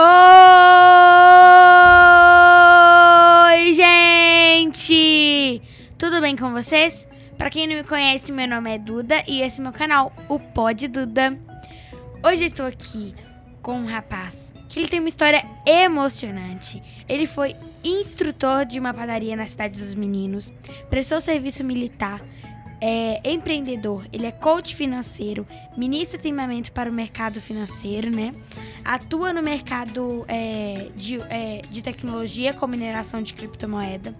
Oi, gente! Tudo bem com vocês? Pra quem não me conhece, meu nome é Duda e esse é meu canal, o Pod Duda. Hoje estou aqui com um rapaz que ele tem uma história emocionante. Ele foi instrutor de uma padaria na cidade dos meninos, prestou serviço militar, é empreendedor, ele é coach financeiro, ministra treinamento para o mercado financeiro, né? Atua no mercado é, de, é, de tecnologia com mineração de criptomoeda.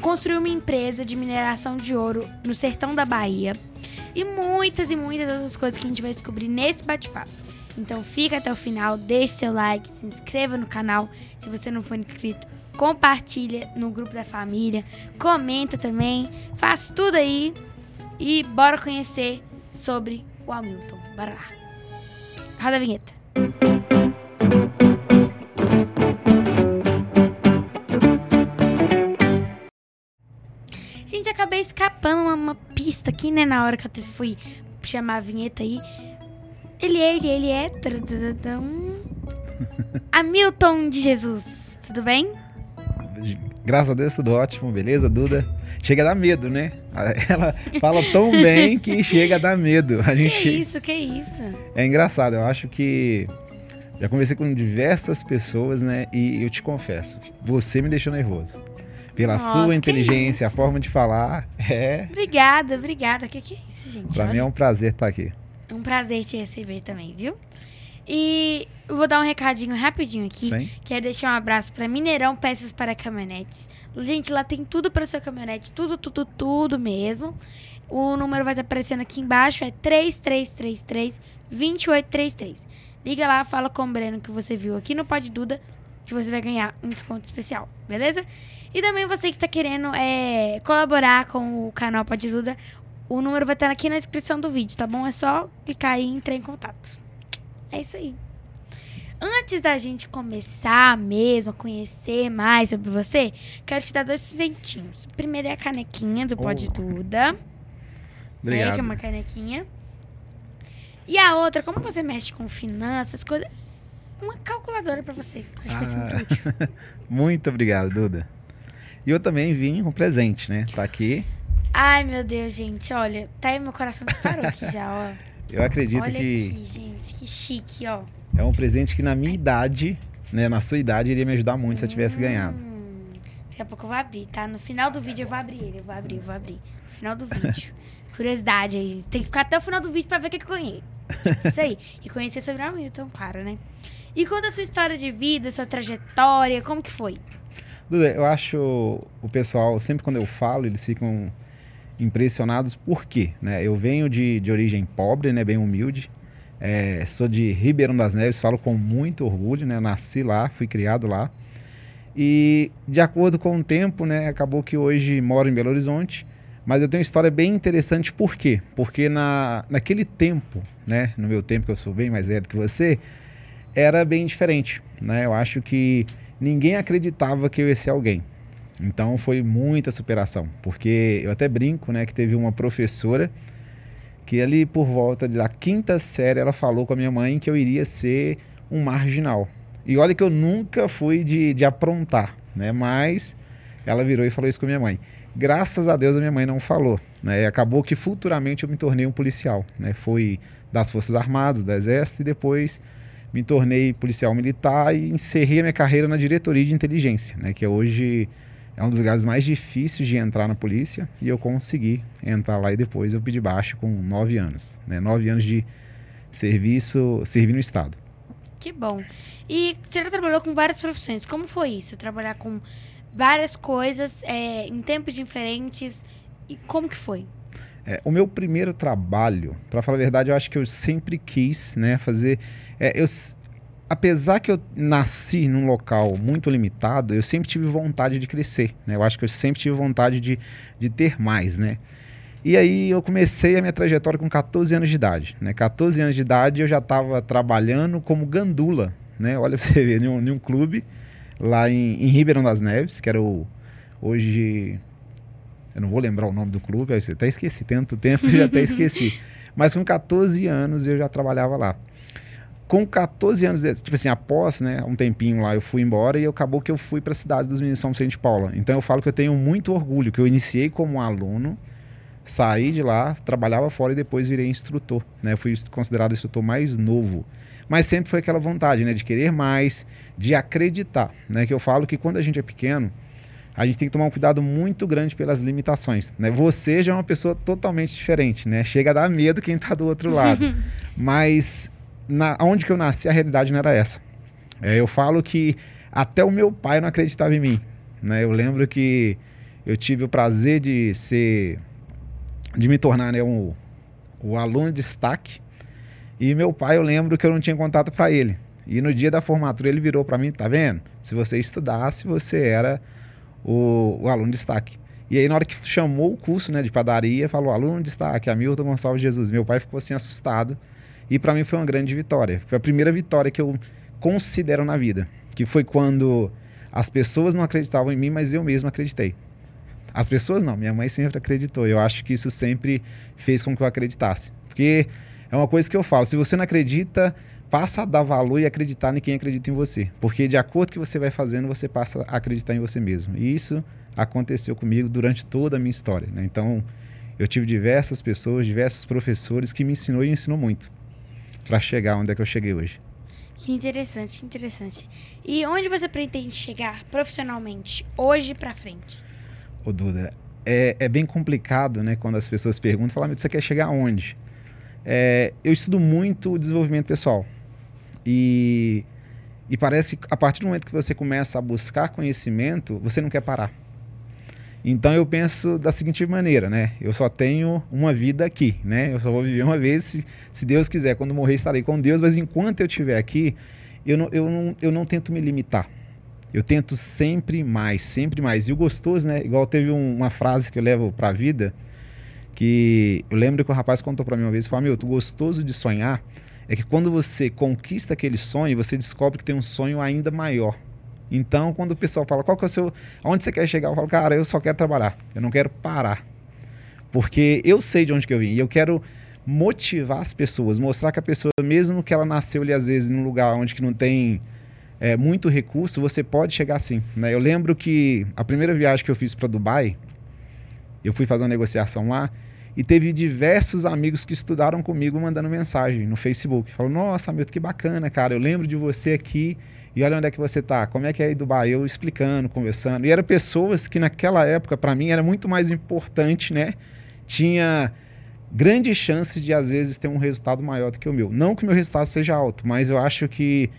Construiu uma empresa de mineração de ouro no sertão da Bahia. E muitas e muitas outras coisas que a gente vai descobrir nesse bate-papo. Então fica até o final, deixe seu like, se inscreva no canal se você não for inscrito, compartilha no grupo da família, comenta também, faz tudo aí e bora conhecer sobre o Hamilton. Bora lá. Roda a vinheta. Gente, acabei escapando uma, uma pista aqui, né? Na hora que eu fui chamar a vinheta aí. Ele é, ele é, ele é. Hamilton de Jesus. Tudo bem? Graças a Deus, tudo ótimo, beleza, Duda? Chega a dar medo, né? Ela fala tão bem que chega a dar medo. A gente... Que isso, que isso? É engraçado, eu acho que já conversei com diversas pessoas, né? E eu te confesso, você me deixou nervoso. Pela Nossa, sua inteligência, a isso? forma de falar, é. Obrigada, obrigada. Que que é isso, gente? Pra Olha. mim é um prazer estar aqui. Um prazer te receber também, viu? E vou dar um recadinho rapidinho aqui. Sim? Quero deixar um abraço pra Mineirão Peças para Caminhonetes. Gente, lá tem tudo para sua caminhonete, tudo, tudo, tudo mesmo. O número vai estar aparecendo aqui embaixo, é 3333 2833. Liga lá, fala com o Breno que você viu aqui no Pod Duda, que você vai ganhar um desconto especial, beleza? E também você que está querendo é, colaborar com o canal Pod Duda, o número vai estar aqui na descrição do vídeo, tá bom? É só clicar aí e entrar em contato. É isso aí. Antes da gente começar mesmo a conhecer mais sobre você, quero te dar dois presentinhos. O primeiro é a canequinha do Oh. Duda. É, que é uma canequinha. E a outra, como você mexe com finanças, coisas. Uma calculadora pra você. Acho que vai ser muito Ah. útil. Muito obrigado, Duda. E eu também vim com presente, né? Tá aqui. Ai, meu Deus, gente. Olha, tá aí meu coração disparou aqui já, ó. Eu acredito Olha que aqui, gente. Que chique, ó. é um presente que na minha idade, né? Na sua idade, iria me ajudar muito se eu tivesse ganhado. Hum, daqui a pouco eu vou abrir, tá? No final do vídeo eu vou abrir ele. Eu vou abrir, eu vou abrir. No final do vídeo. Curiosidade aí. Tem que ficar até o final do vídeo pra ver o que que eu ganhei. Isso aí. E conhecer sobre o Hamilton, claro, né? E conta a sua história de vida, sua trajetória, como que foi? Duda, eu acho o pessoal, sempre quando eu falo, eles ficam impressionados por quê? Né? Eu venho de, de origem pobre, né? bem humilde. É, sou de Ribeirão das Neves, falo com muito orgulho, né? Nasci lá, fui criado lá. E de acordo com o tempo, né? Acabou que hoje moro em Belo Horizonte. Mas eu tenho uma história bem interessante, por quê? Porque na, naquele tempo, né? No meu tempo, que eu sou bem mais velho que você, era bem diferente, né? Eu acho que ninguém acreditava que eu ia ser alguém. Então foi muita superação, porque eu até brinco, né, que teve uma professora que ali por volta da quinta série ela falou com a minha mãe que eu iria ser um marginal. E olha que eu nunca fui de, de aprontar, né? Mas ela virou e falou isso com a minha mãe. Graças a Deus a minha mãe não falou, né? E acabou que futuramente eu me tornei um policial, né? Fui das Forças Armadas, do Exército e depois me tornei policial militar e encerrei a minha carreira na diretoria de inteligência, né? Que hoje é um dos lugares mais difíceis de entrar na polícia e eu consegui entrar lá e depois eu pedi baixa com nove anos, né? Nove anos de serviço, servir no Estado. Que bom. E você já trabalhou com várias profissões. Como foi isso? Trabalhar com várias coisas é, em tempos diferentes. E como que foi? É, o meu primeiro trabalho, para falar a verdade, eu acho que eu sempre quis, né, fazer. é, eu, apesar que eu nasci num local muito limitado, eu sempre tive vontade de crescer, né? Eu acho que eu sempre tive vontade de, de ter mais, né? E aí eu comecei a minha trajetória com 14 anos de idade, né? 14 anos de idade eu já estava trabalhando como gandula, né? Olha pra você ver, em um, clube lá em, em Ribeirão das Neves, que era o hoje eu não vou lembrar o nome do clube, eu até esqueci, tanto tempo eu já até esqueci. Mas com 14 anos eu já trabalhava lá. Com 14 anos, tipo assim, após, né, um tempinho lá, eu fui embora e acabou que eu fui para a cidade dos meninos São Vicente de Paula. Então eu falo que eu tenho muito orgulho, que eu iniciei como aluno, saí de lá, trabalhava fora e depois virei instrutor, né? Eu fui considerado o instrutor mais novo. Mas sempre foi aquela vontade, né, de querer mais, de acreditar, né? Que eu falo que quando a gente é pequeno, a gente tem que tomar um cuidado muito grande pelas limitações, né? Você já é uma pessoa totalmente diferente, né? Chega a dar medo quem está do outro lado. Mas na, onde que eu nasci, a realidade não era essa. É, eu falo que até o meu pai não acreditava em mim. Né? Eu lembro que eu tive o prazer de ser, de me tornar né, um, o aluno de destaque. E meu pai, eu lembro que eu não tinha contato para ele. E no dia da formatura ele virou para mim, tá vendo? Se você estudasse, você era o, o, aluno de destaque. E aí na hora que chamou o curso né, de padaria, falou aluno de destaque, Hamilton Gonçalves Jesus. Meu pai ficou assim assustado e para mim foi uma grande vitória. Foi a primeira vitória que eu considero na vida, que foi quando as pessoas não acreditavam em mim, mas eu mesmo acreditei. As pessoas não, minha mãe sempre acreditou. Eu acho que isso sempre fez com que eu acreditasse. Porque é uma coisa que eu falo, se você não acredita, passa a dar valor e acreditar em quem acredita em você. Porque de acordo que você vai fazendo, você passa a acreditar em você mesmo. E isso aconteceu comigo durante toda a minha história. Né? Então, eu tive diversas pessoas, diversos professores que me ensinou e ensinou muito para chegar onde é que eu cheguei hoje. Que interessante, que interessante. E onde você pretende chegar profissionalmente, hoje para frente? Ô Duda, é, é, bem complicado, né, quando as pessoas perguntam, falam, você quer chegar aonde? É, eu estudo muito o desenvolvimento pessoal. E, e parece que a partir do momento que você começa a buscar conhecimento, você não quer parar. Então eu penso da seguinte maneira, né? Eu só tenho uma vida aqui, né? Eu só vou viver uma vez, se, se Deus quiser. Quando morrer, estarei com Deus, mas enquanto eu estiver aqui, eu não, eu, não, eu não tento me limitar. Eu tento sempre mais, sempre mais. E o gostoso, né? Igual teve um, uma frase que eu levo para a vida, que eu lembro que o rapaz contou para mim uma vez, falou, meu, o gostoso de sonhar é que quando você conquista aquele sonho, você descobre que tem um sonho ainda maior. Então, quando o pessoal fala, qual que é o seu. Aonde você quer chegar? Eu falo, cara, eu só quero trabalhar. Eu não quero parar. Porque eu sei de onde que eu vim. E eu quero motivar as pessoas, mostrar que a pessoa, mesmo que ela nasceu ali, às vezes, num lugar onde que não tem é, muito recurso, você pode chegar assim. Né? Eu lembro que a primeira viagem que eu fiz para Dubai, eu fui fazer uma negociação lá e teve diversos amigos que estudaram comigo mandando mensagem no Facebook. Falou, nossa, Milton, que bacana, cara. Eu lembro de você aqui e olha onde é que você está, como é que é aí Dubai? Eu explicando, conversando. E eram pessoas que naquela época, para mim, era muito mais importante, né? Tinha grandes chances de, às vezes, ter um resultado maior do que o meu. Não que o meu resultado seja alto, mas eu acho que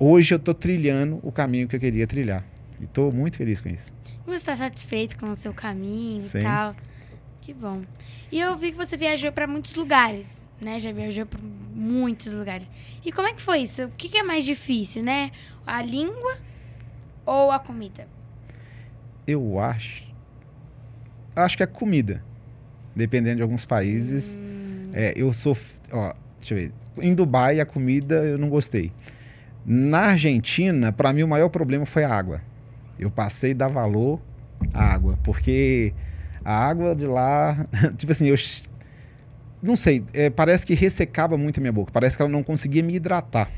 hoje eu estou trilhando o caminho que eu queria trilhar. E estou muito feliz com isso. Você está satisfeito com o seu caminho Sim. e tal? Que bom. E eu vi que você viajou para muitos lugares né? Já viajou para muitos lugares. E como é que foi isso? O que, que é mais difícil, né? A língua ou a comida? Eu acho. Acho que é comida. Dependendo de alguns países. Hum. É, eu sou. Ó, deixa eu ver. Em Dubai, a comida eu não gostei. Na Argentina, para mim, o maior problema foi a água. Eu passei a dar valor à água, porque a água de lá, tipo assim, eu não sei, é, parece que ressecava muito a minha boca. Parece que ela não conseguia me hidratar.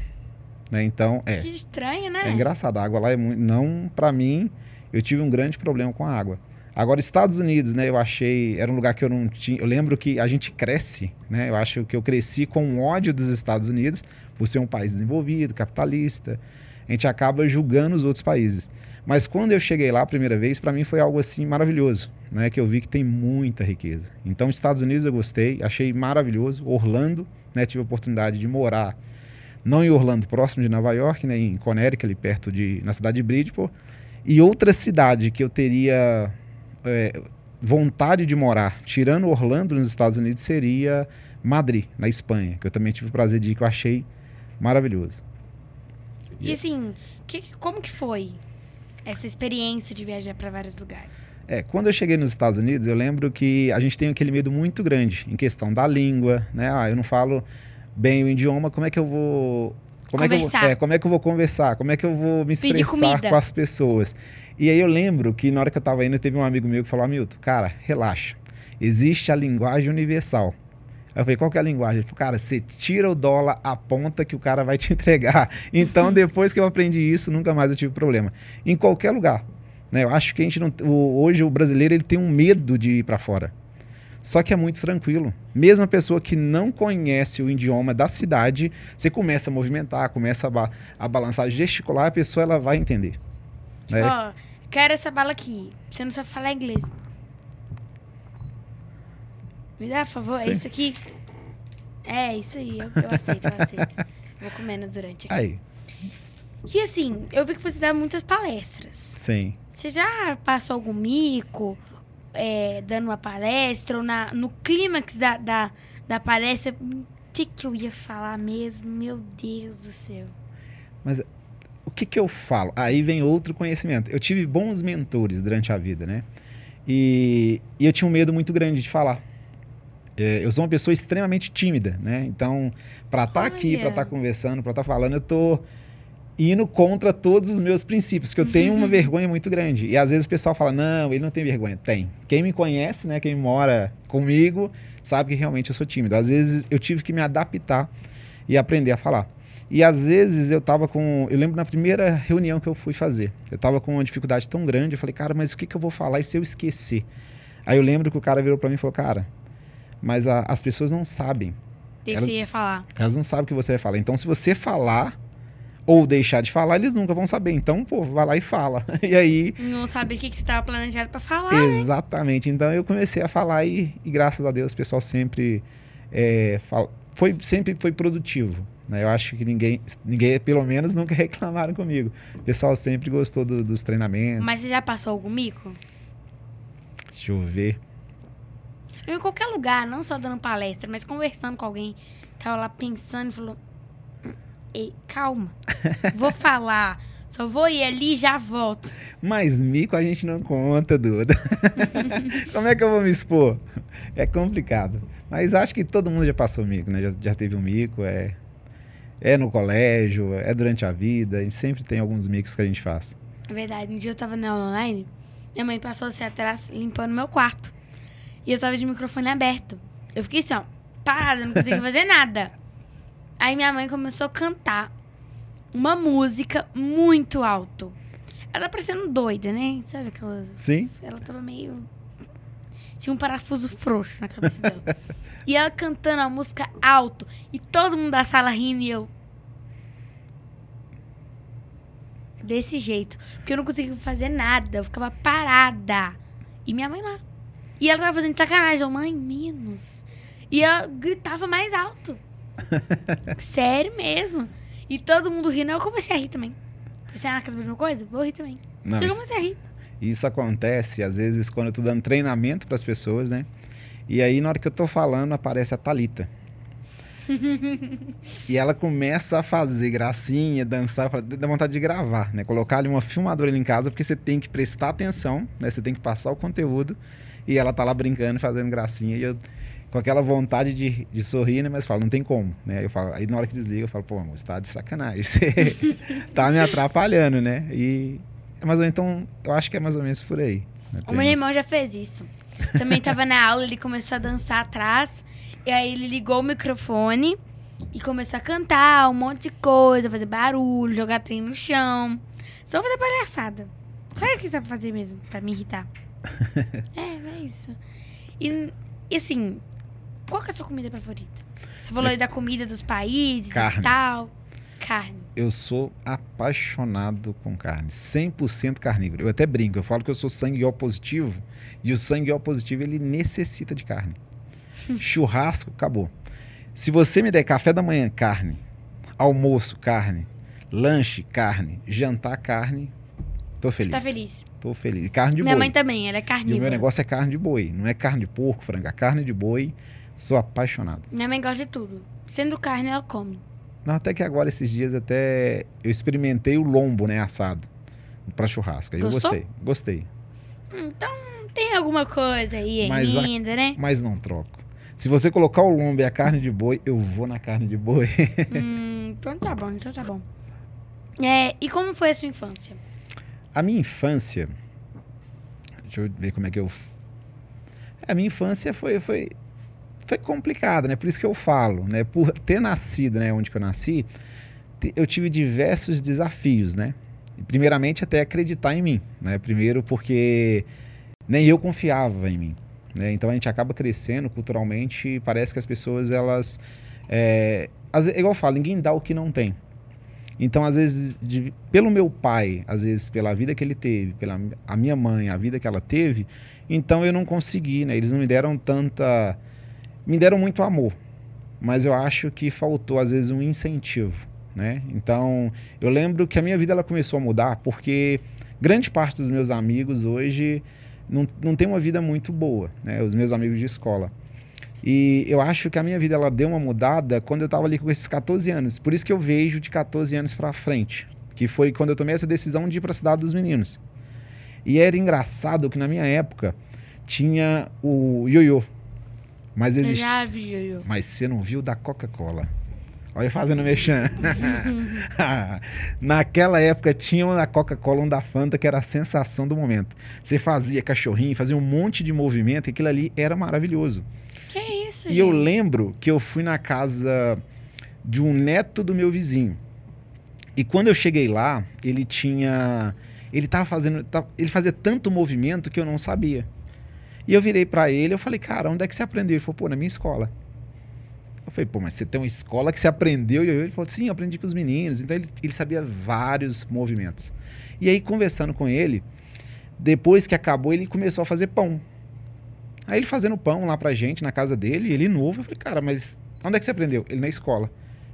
Né? Então, é. Que estranho, né? É engraçado. A água lá é muito. Não, para mim, eu tive um grande problema com a água. Agora, Estados Unidos, né? Eu achei. Era um lugar que eu não tinha. Eu lembro que a gente cresce, né? Eu acho que eu cresci com ódio dos Estados Unidos, por ser um país desenvolvido, capitalista. A gente acaba julgando os outros países. Mas quando eu cheguei lá a primeira vez, para mim foi algo assim maravilhoso, né? Que eu vi que tem muita riqueza. Então, Estados Unidos eu gostei, achei maravilhoso. Orlando, né? Tive a oportunidade de morar, não em Orlando, próximo de Nova York, né? Em Connecticut, ali perto de, na cidade de Bridgeport. E outra cidade que eu teria é, vontade de morar, tirando Orlando nos Estados Unidos, seria Madrid, na Espanha, que eu também tive o prazer de ir, que eu achei maravilhoso. E assim, que, como que foi essa experiência de viajar para vários lugares? É, quando eu cheguei nos Estados Unidos, eu lembro que a gente tem aquele medo muito grande em questão da língua, né? Ah, eu não falo bem o idioma, como é que eu vou como conversar. é, que eu vou, é, como é que eu vou conversar? Como é que eu vou me expressar com as pessoas? E aí eu lembro que na hora que eu estava indo, teve um amigo meu que falou: Milton, cara, relaxa. Existe a linguagem universal. Aí eu falei, qual que é a linguagem? Ele falou, cara, você tira o dólar, aponta que o cara vai te entregar. Então, depois que eu aprendi isso, nunca mais eu tive problema. Em qualquer lugar. Né? Eu acho que a gente não. Hoje o brasileiro ele tem um medo de ir para fora. Só que é muito tranquilo. Mesmo a pessoa que não conhece o idioma da cidade, você começa a movimentar, começa a, ba a balançar, gesticular, a pessoa ela vai entender. Né? Ó, quero essa bala aqui. Você não sabe falar inglês. Me dá, por favor. Sim. É isso aqui? É, isso aí. Eu, eu aceito, eu aceito. Vou comendo durante aqui. Aí, E assim, eu vi que você dá muitas palestras. sim. Você já passou algum mico é, dando uma palestra ou na, no clímax da, da, da palestra? O que, que eu ia falar mesmo? Meu Deus do céu. O que, que eu falo? Aí vem outro conhecimento. Eu tive bons mentores durante a vida, né? E, e eu tinha um medo muito grande de falar. É, eu sou uma pessoa extremamente tímida, né? Então, para estar aqui, para estar conversando, para estar falando, eu tô indo contra todos os meus princípios, que eu tenho uma vergonha muito grande. E às vezes o pessoal fala: "Não, ele não tem vergonha". Tem. Quem me conhece, né, quem mora comigo, sabe que realmente eu sou tímido. Às vezes eu tive que me adaptar e aprender a falar. E às vezes eu tava com, eu lembro na primeira reunião que eu fui fazer, eu tava com uma dificuldade tão grande, eu falei: "Cara, mas o que que eu vou falar e se eu esquecer?". Aí eu lembro que o cara virou para mim e falou: "Cara, mas a- as pessoas não sabem. Que, que Ela- você ia falar? Elas não sabem o que você vai falar. Então, se você falar ou deixar de falar, eles nunca vão saber. Então, pô, vai lá e fala. E aí, Não sabe o que, que você estava planejado pra falar. exatamente. Então, eu comecei a falar e, e graças a Deus, o pessoal sempre é, fala- foi sempre foi produtivo. né? Eu acho que ninguém, ninguém, pelo menos, nunca reclamaram comigo. O pessoal sempre gostou do- dos treinamentos. Mas você já passou algum mico? Deixa eu ver. Eu, em qualquer lugar, não só dando palestra, mas conversando com alguém. Tava lá pensando e falou: "Hum, Ei, calma, vou falar. Só vou ir ali e já volto. Mas mico a gente não conta, Duda. Como é que eu vou me expor? É complicado. Mas acho que todo mundo já passou mico, né? Já, já teve um mico, é, é no colégio, é durante a vida. A gente sempre tem alguns micos que a gente faz. É verdade, um dia eu tava na online, minha mãe passou assim atrás limpando meu quarto. E eu tava de microfone aberto. Eu fiquei assim, ó, parada, não conseguia fazer nada. Aí minha mãe começou a cantar uma música muito alto. Ela tá parecendo doida, né? Sabe aquelas. Sim? Ela tava meio. Tinha um parafuso frouxo na cabeça dela. e ela cantando a música alto. E todo mundo da sala rindo e eu. Desse jeito. Porque eu não conseguia fazer nada. Eu ficava parada. E minha mãe lá. E ela tava fazendo sacanagem. Eu, mãe, menos. E ela gritava mais alto. Sério mesmo. E todo mundo rindo. Eu comecei a rir também. Pensei, ah, quer saber de uma coisa? Vou rir também. Não, eu comecei a rir. isso acontece, às vezes, quando eu tô dando treinamento para as pessoas, né? E aí, na hora que eu tô falando, aparece a Thalita. e ela começa a fazer gracinha, dançar, eu dá vontade de gravar, né? Colocar ali uma filmadora ali em casa, porque você tem que prestar atenção, né? Você tem que passar o conteúdo e ela tá lá brincando, fazendo gracinha e eu com aquela vontade de, de sorrir, né? Mas falo, não tem como, né? Eu falo, aí na hora que desliga, eu falo, pô, amor, você tá de sacanagem, você tá me atrapalhando, né? E é mais ou menos, então, eu acho que é mais ou menos por aí. né? O meu irmão já fez isso. Também tava na aula, ele começou a dançar atrás. E aí ele ligou o microfone e começou a cantar um monte de coisa, fazer barulho, jogar trem no chão. Só fazer palhaçada. Só isso que sabe fazer mesmo, pra me irritar. é, é isso. E, e assim, qual que é a sua comida favorita? Você falou aí da comida dos países Carne. e tal. Carne. Eu sou apaixonado com carne, 100% carnívoro. Eu até brinco, eu falo que eu sou sangue O positivo e o sangue O positivo ele necessita de carne. Churrasco, acabou. Se você me der café da manhã, carne, almoço, carne, lanche, carne, jantar, carne, tô feliz. Tá feliz. Tô feliz. E carne de Minha boi. mãe também, ela é E o carnívora. meu negócio é carne de boi, não é carne de porco, frango, é carne de boi. Sou apaixonado. Minha mãe gosta de tudo. Sendo carne, ela come. Não, até que agora, esses dias, até eu experimentei o lombo, né, assado, pra churrasco. Aí eu Gostou? gostei, gostei. Então, tem alguma coisa aí Mas a- ainda, né? Mas não troco. Se você colocar o lombo e a carne de boi, eu vou na carne de boi. hum, então tá bom, então tá bom. É, e como foi a sua infância? A minha infância. Deixa eu ver como é que eu. A minha infância foi, foi, foi complicado, né? Por isso que eu falo, né? Por ter nascido, né, onde que eu nasci, eu tive diversos desafios, né? Primeiramente até acreditar em mim, né? Primeiro porque nem eu confiava em mim, né? Então a gente acaba crescendo culturalmente e parece que as pessoas elas é, igual eu falo, ninguém dá o que não tem. Então, às vezes, de, pelo meu pai, às vezes pela vida que ele teve, pela a minha mãe, a vida que ela teve, então eu não consegui, né? Eles não me deram tanta. Me deram muito amor, mas eu acho que faltou, às vezes, um incentivo, né? Então, eu lembro que a minha vida ela começou a mudar porque grande parte dos meus amigos hoje não, não tem uma vida muito boa, né? Os meus amigos de escola. E eu acho que a minha vida ela deu uma mudada quando eu estava ali com esses 14 anos. Por isso que eu vejo de 14 anos para frente, que foi quando eu tomei essa decisão de ir para a cidade dos meninos. E era engraçado que na minha época tinha o ioiô. Mas existe... Eu já vi ioiô. Mas você não viu da Coca-Cola. Olha fazendo mexendo. Naquela época tinha uma da Coca-Cola, um da Fanta, que era a sensação do momento. Você fazia cachorrinho, fazia um monte de movimento, e aquilo ali era maravilhoso. Que isso, E gente? eu lembro que eu fui na casa de um neto do meu vizinho. E quando eu cheguei lá, ele tinha. Ele tava fazendo. Ele fazia tanto movimento que eu não sabia. E eu virei para ele, eu falei, cara, onde é que você aprendeu? Ele falou, pô, na minha escola. Eu falei, pô, mas você tem uma escola que você aprendeu? E ele falou, sim, eu aprendi com os meninos. Então ele, ele sabia vários movimentos. E aí, conversando com ele, depois que acabou, ele começou a fazer pão. Aí ele fazendo pão lá pra gente, na casa dele, ele novo. Eu falei, cara, mas onde é que você aprendeu? Ele na escola.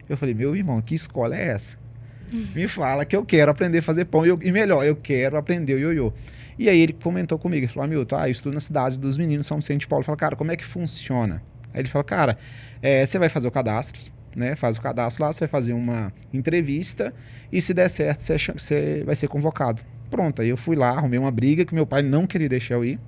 Eu falei, meu irmão, que escola é essa? Me fala que eu quero aprender a fazer pão. E, eu, e melhor, eu quero aprender o ioiô. E aí ele comentou comigo, ele falou, Hamilton, ah, eu estudo na cidade dos meninos São Vicente de Paulo. Eu falei, cara, como é que funciona? Aí ele falou, cara, é, você vai fazer o cadastro, né? Faz o cadastro lá, você vai fazer uma entrevista e se der certo, você, você vai ser convocado. Pronto, aí eu fui lá, arrumei uma briga que meu pai não queria deixar eu ir.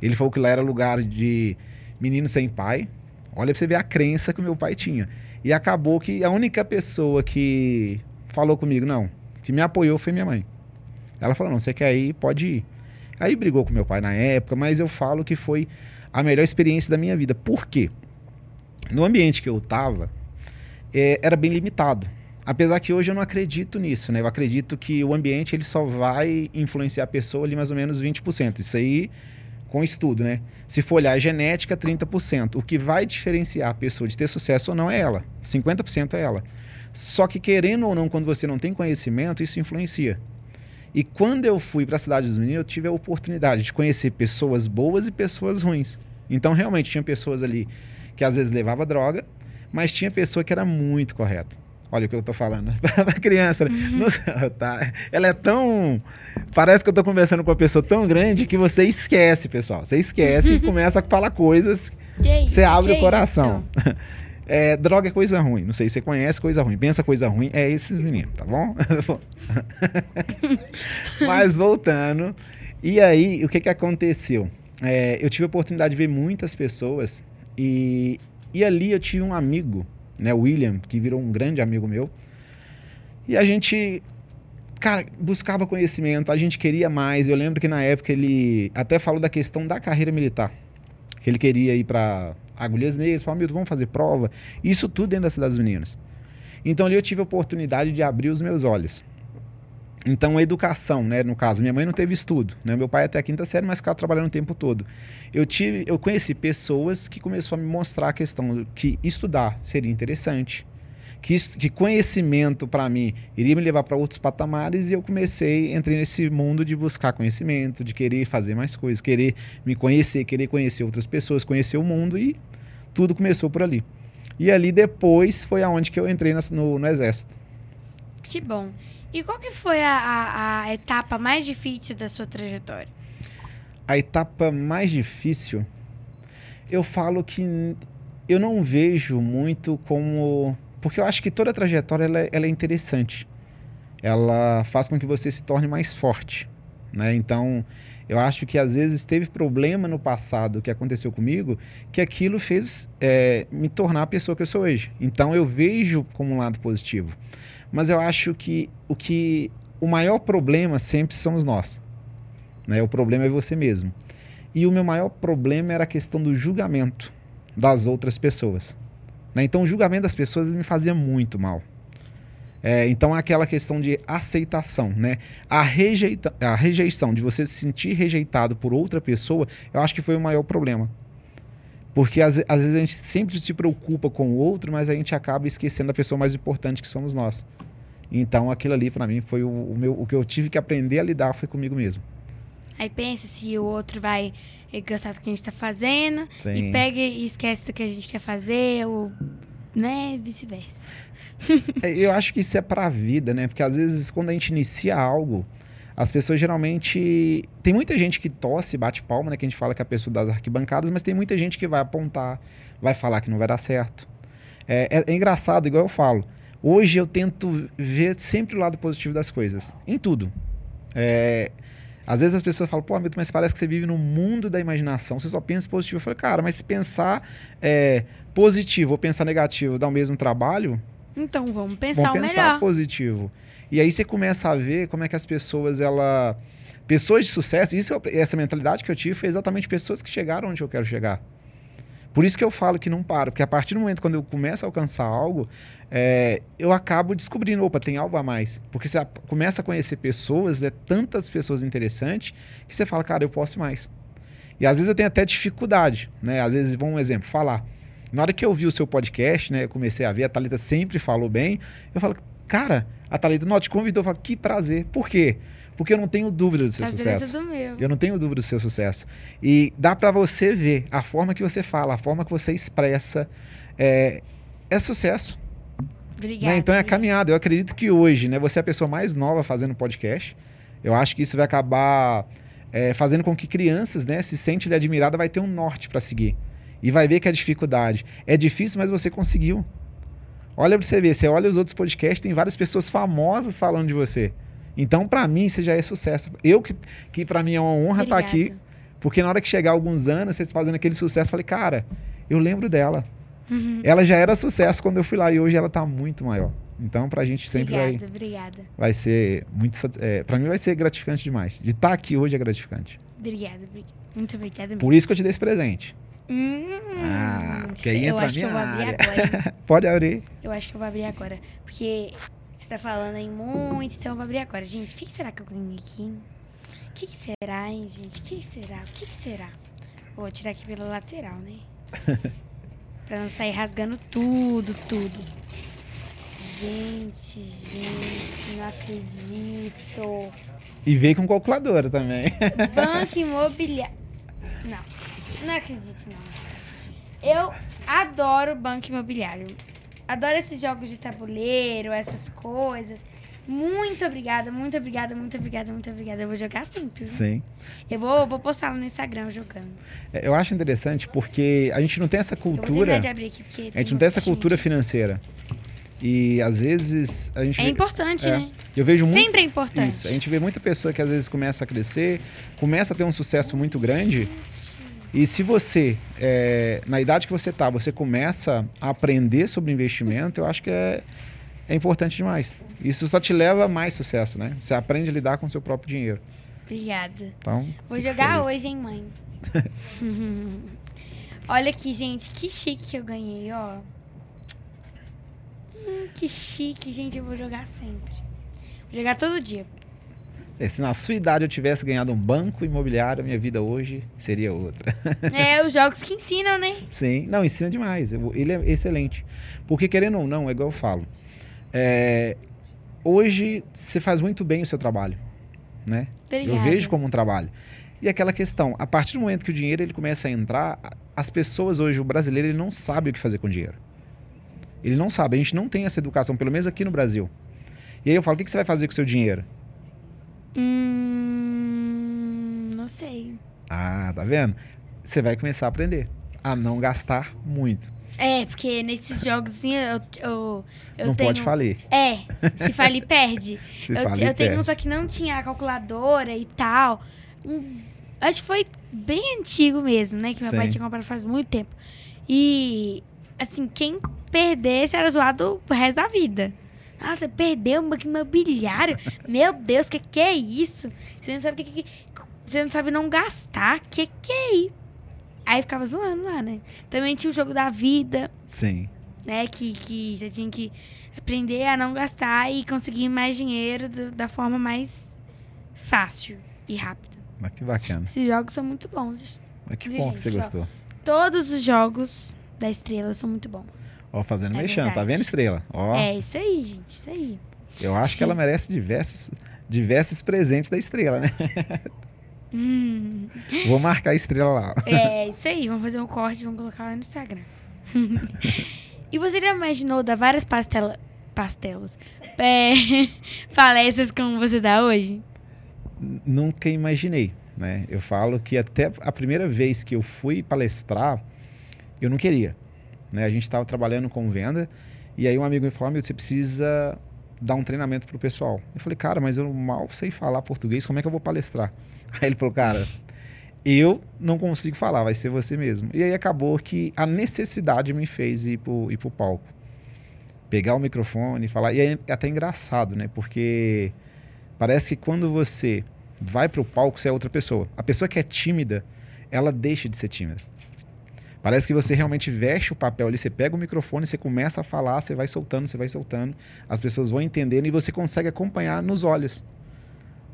Ele falou que lá era lugar de menino sem pai. Olha pra você ver a crença que o meu pai tinha. E acabou que a única pessoa que falou comigo, não, que me apoiou foi minha mãe. Ela falou, não, você quer ir, pode ir. Aí brigou com meu pai na época, mas eu falo que foi a melhor experiência da minha vida. Por quê? No ambiente que eu estava, é, era bem limitado. Apesar que hoje eu não acredito nisso, né? Eu acredito que o ambiente ele só vai influenciar a pessoa ali mais ou menos 20%. Isso aí com estudo, né? Se for olhar genética, 30%. O que vai diferenciar a pessoa de ter sucesso ou não é ela. 50% é ela. Só que querendo ou não, quando você não tem conhecimento, isso influencia. E quando eu fui para a cidade dos meninos, eu tive a oportunidade de conhecer pessoas boas e pessoas ruins. Então, realmente, tinha pessoas ali que às vezes levava droga, mas tinha pessoa que era muito correta. Olha o que eu tô falando. Pra criança, né? Não, tá. Ela é tão. Parece que eu tô conversando com uma pessoa tão grande que você esquece, pessoal. Você esquece e começa a falar coisas. Que isso, você abre que o coração. É, droga é coisa ruim. Não sei se você conhece coisa ruim. Pensa coisa ruim. É esses meninos, tá bom? Mas voltando. E aí, o que, que aconteceu? É, eu tive a oportunidade de ver muitas pessoas. E, e ali eu tive um amigo né, William, que virou um grande amigo meu. E a gente, cara, buscava conhecimento, a gente queria mais. Eu lembro que na época ele até falou da questão da carreira militar, que ele queria ir para Agulhas Negras, falou, Milton, vamos fazer prova. Isso tudo dentro da Cidade dos Meninos. Então ali eu tive a oportunidade de abrir os meus olhos. Então, a educação, né? No caso, minha mãe não teve estudo, né? Meu pai até a quinta série, mas ficava trabalhando o tempo todo. Eu tive, eu conheci pessoas que começaram a me mostrar a questão que estudar seria interessante, que, que conhecimento para mim iria me levar para outros patamares e eu comecei, entrei nesse mundo de buscar conhecimento, de querer fazer mais coisas, querer me conhecer, querer conhecer outras pessoas, conhecer o mundo e tudo começou por ali. E ali depois foi aonde que eu entrei no, no exército. Que bom. E qual que foi a, a, a, etapa mais difícil da sua trajetória? A etapa mais difícil, eu falo que eu não vejo muito como... Porque eu acho que toda trajetória ela, é, ela é interessante. Ela faz com que você se torne mais forte. Né? Então, eu acho que às vezes teve problema no passado que aconteceu comigo, que aquilo fez é, me tornar a pessoa que eu sou hoje. Então, eu vejo como um lado positivo. Mas eu acho que o que o maior problema sempre somos nós. Né? O problema é você mesmo. E o meu maior problema era a questão do julgamento. das outras pessoas. Né? Então, o julgamento das pessoas me fazia muito mal. É, então, aquela questão de aceitação, né? A, rejeita a rejeição, de você se sentir rejeitado por outra pessoa, eu acho que foi o maior problema. Porque às, às vezes a gente sempre se preocupa com o outro, mas a gente acaba esquecendo a pessoa mais importante que somos nós. Então, aquilo ali, para mim, foi o, o, meu, o que eu tive que aprender a lidar foi comigo mesmo. Aí pensa se o outro vai gostar do que a gente tá fazendo Sim. e pega e esquece do que a gente quer fazer, ou, né, vice-versa. É, eu acho que isso é pra vida, né? Porque às vezes quando a gente inicia algo, as pessoas geralmente. Tem muita gente que tosse, bate palma, né? Que a gente fala que é a pessoa das arquibancadas, mas tem muita gente que vai apontar, vai falar que não vai dar certo. É, é, é engraçado, igual eu falo. Hoje eu tento ver sempre o lado positivo das coisas, em tudo. É, às vezes as pessoas falam, pô, Milton, mas parece que você vive no mundo da imaginação, você só pensa positivo. Eu falo, cara, mas se pensar é, positivo ou pensar negativo dá o mesmo trabalho, então vamos pensar vamos o pensar melhor. positivo. E aí você começa a ver como é que as pessoas, ela. Pessoas de sucesso, isso, essa mentalidade que eu tive foi exatamente pessoas que chegaram onde eu quero chegar. Por isso que eu falo que não paro, porque a partir do momento quando eu começo a alcançar algo, é, eu acabo descobrindo, opa, tem algo a mais. Porque você começa a conhecer pessoas, né, tantas pessoas interessantes, que você fala, cara, eu posso mais. E às vezes eu tenho até dificuldade, né? Às vezes, vamos um exemplo, falar. Na hora que eu vi o seu podcast, né, eu comecei a ver, a Thalita sempre falou bem, eu falo, cara, a Thalita, não, te convidou, eu falo, que prazer. Por quê? Porque eu não tenho dúvida do seu é sucesso. É do meu. Eu não tenho dúvida do seu sucesso. E dá para você ver a forma que você fala, a forma que você expressa, é, é sucesso. Obrigada. Né? Então é a caminhada. Eu acredito que hoje, né, você é a pessoa mais nova fazendo podcast. Eu acho que isso vai acabar é, fazendo com que crianças, né, se sentem admiradas, vai ter um norte para seguir e vai ver que é dificuldade. É difícil, mas você conseguiu. Olha para você ver, você olha os outros podcasts, tem várias pessoas famosas falando de você. Então, para mim, isso já é sucesso. Eu que, que para mim é uma honra estar tá aqui, porque na hora que chegar alguns anos, você fazendo aquele sucesso, eu falei, cara, eu lembro dela. Uhum. Ela já era sucesso quando eu fui lá e hoje ela está muito maior. Então, pra gente sempre obrigada, vai. Obrigada. Vai ser muito. É, pra mim vai ser gratificante demais. De estar tá aqui hoje é gratificante. Obrigada, muito obrigada mesmo. Por isso que eu te dei esse presente. Hum, ah, que aí eu acho que eu vou abrir agora. Pode abrir. Eu acho que eu vou abrir agora. Porque você tá falando aí muito, então eu vou abrir agora. Gente, o que, que, será que eu ganhei aqui? O que, que, será, hein, gente? O que, que será? O que, será? Vou tirar aqui pela lateral, né? pra não sair rasgando tudo, tudo. Gente, gente, não acredito. E veio com calculadora também. Banco imobiliário. Não. Não acredito, não. Eu adoro banco imobiliário. Adoro esses jogos de tabuleiro, essas coisas. Muito obrigada, muito obrigada, muito obrigada, muito obrigada. Eu vou jogar sempre. Sim. Eu vou, vou postar no Instagram jogando. É, eu acho interessante porque a gente não tem essa cultura. de abrir aqui porque a gente não tem essa cultura financeira. E às vezes a gente. É vê, importante, é, né? Eu vejo muito. Sempre é importante. Isso. A gente vê muita pessoa que às vezes começa a crescer, começa a ter um sucesso muito grande. E se você, é, na idade que você está, você começa a aprender sobre investimento, eu acho que é, é importante demais. Isso só te leva a mais sucesso, né? Você aprende a lidar com o seu próprio dinheiro. Obrigada. Então, Vou jogar feliz. hoje, hein, mãe? Olha aqui, gente, que chique que eu ganhei, ó. Hum, que chique, gente, eu vou jogar sempre. Vou jogar todo dia. É, se na sua idade eu tivesse ganhado um banco imobiliário, a minha vida hoje seria outra. É, os jogos que ensinam, né? Sim, não, ensina demais. Ele é excelente. Porque, querendo ou não, é igual eu falo. É, hoje você faz muito bem o seu trabalho, né? Obrigada. Eu vejo como um trabalho. E aquela questão, a partir do momento que o dinheiro ele começa a entrar, as pessoas hoje, o brasileiro, ele não sabe o que fazer com o dinheiro. Ele não sabe, a gente não tem essa educação, pelo menos aqui no Brasil. E aí eu falo, o que você vai fazer com o seu dinheiro? Hum, não sei. Ah, tá vendo? Você vai começar a aprender a não gastar muito. É, porque nesses jogos assim, eu, eu, eu não tenho... pode falir. É, se falir, perde. se eu, falir, eu tenho perde. um só que não tinha calculadora e tal. Um, acho que foi bem antigo mesmo, né? Que meu Sim. pai tinha comprado faz muito tempo. E, assim, quem perdesse era zoado o resto da vida. Nossa, perdeu um banco imobiliário. Meu Deus, que que é isso? Você não sabe que, que você não sabe não gastar. Que que é isso? Aí ficava zoando lá, né? Também tinha o jogo da vida, Sim. né? Que, que você tinha que aprender a não gastar e conseguir mais dinheiro do- da forma mais fácil e rápida. Mas que bacana. Esses jogos são muito bons. Mas que bom que você gente? Ó. gostou. Todos os jogos da estrela são muito bons. Ó, fazendo É mexendo, tá vendo, Estrela? Ó, É isso aí, gente. Isso aí. eu acho que ela merece diversos, diversos presentes da Estrela, né? Hum, Vou marcar a Estrela lá. é isso aí. Vamos fazer um corte e vamos colocar lá no Instagram. e você já imaginou dar várias pastela, pastelas, é, palestras como você dá hoje? Nunca imaginei, né? Eu falo que até a primeira vez que eu fui palestrar, eu não queria, né? A gente estava trabalhando com venda e aí um amigo me falou, meu, você precisa dar um treinamento pro pessoal. Eu falei, cara, mas eu mal sei falar português, como é que eu vou palestrar? Aí ele falou, cara, eu não consigo falar, vai ser você mesmo. E aí acabou que a necessidade me fez ir pro, ir pro palco. Pegar o microfone e falar. E é até engraçado, né? Porque parece que quando você vai pro palco, você é outra pessoa. A pessoa que é tímida, ela deixa de ser tímida. Parece que você realmente veste o papel ali, você pega o microfone, você começa a falar, você vai soltando, você vai soltando, as pessoas vão entendendo e você consegue acompanhar nos olhos.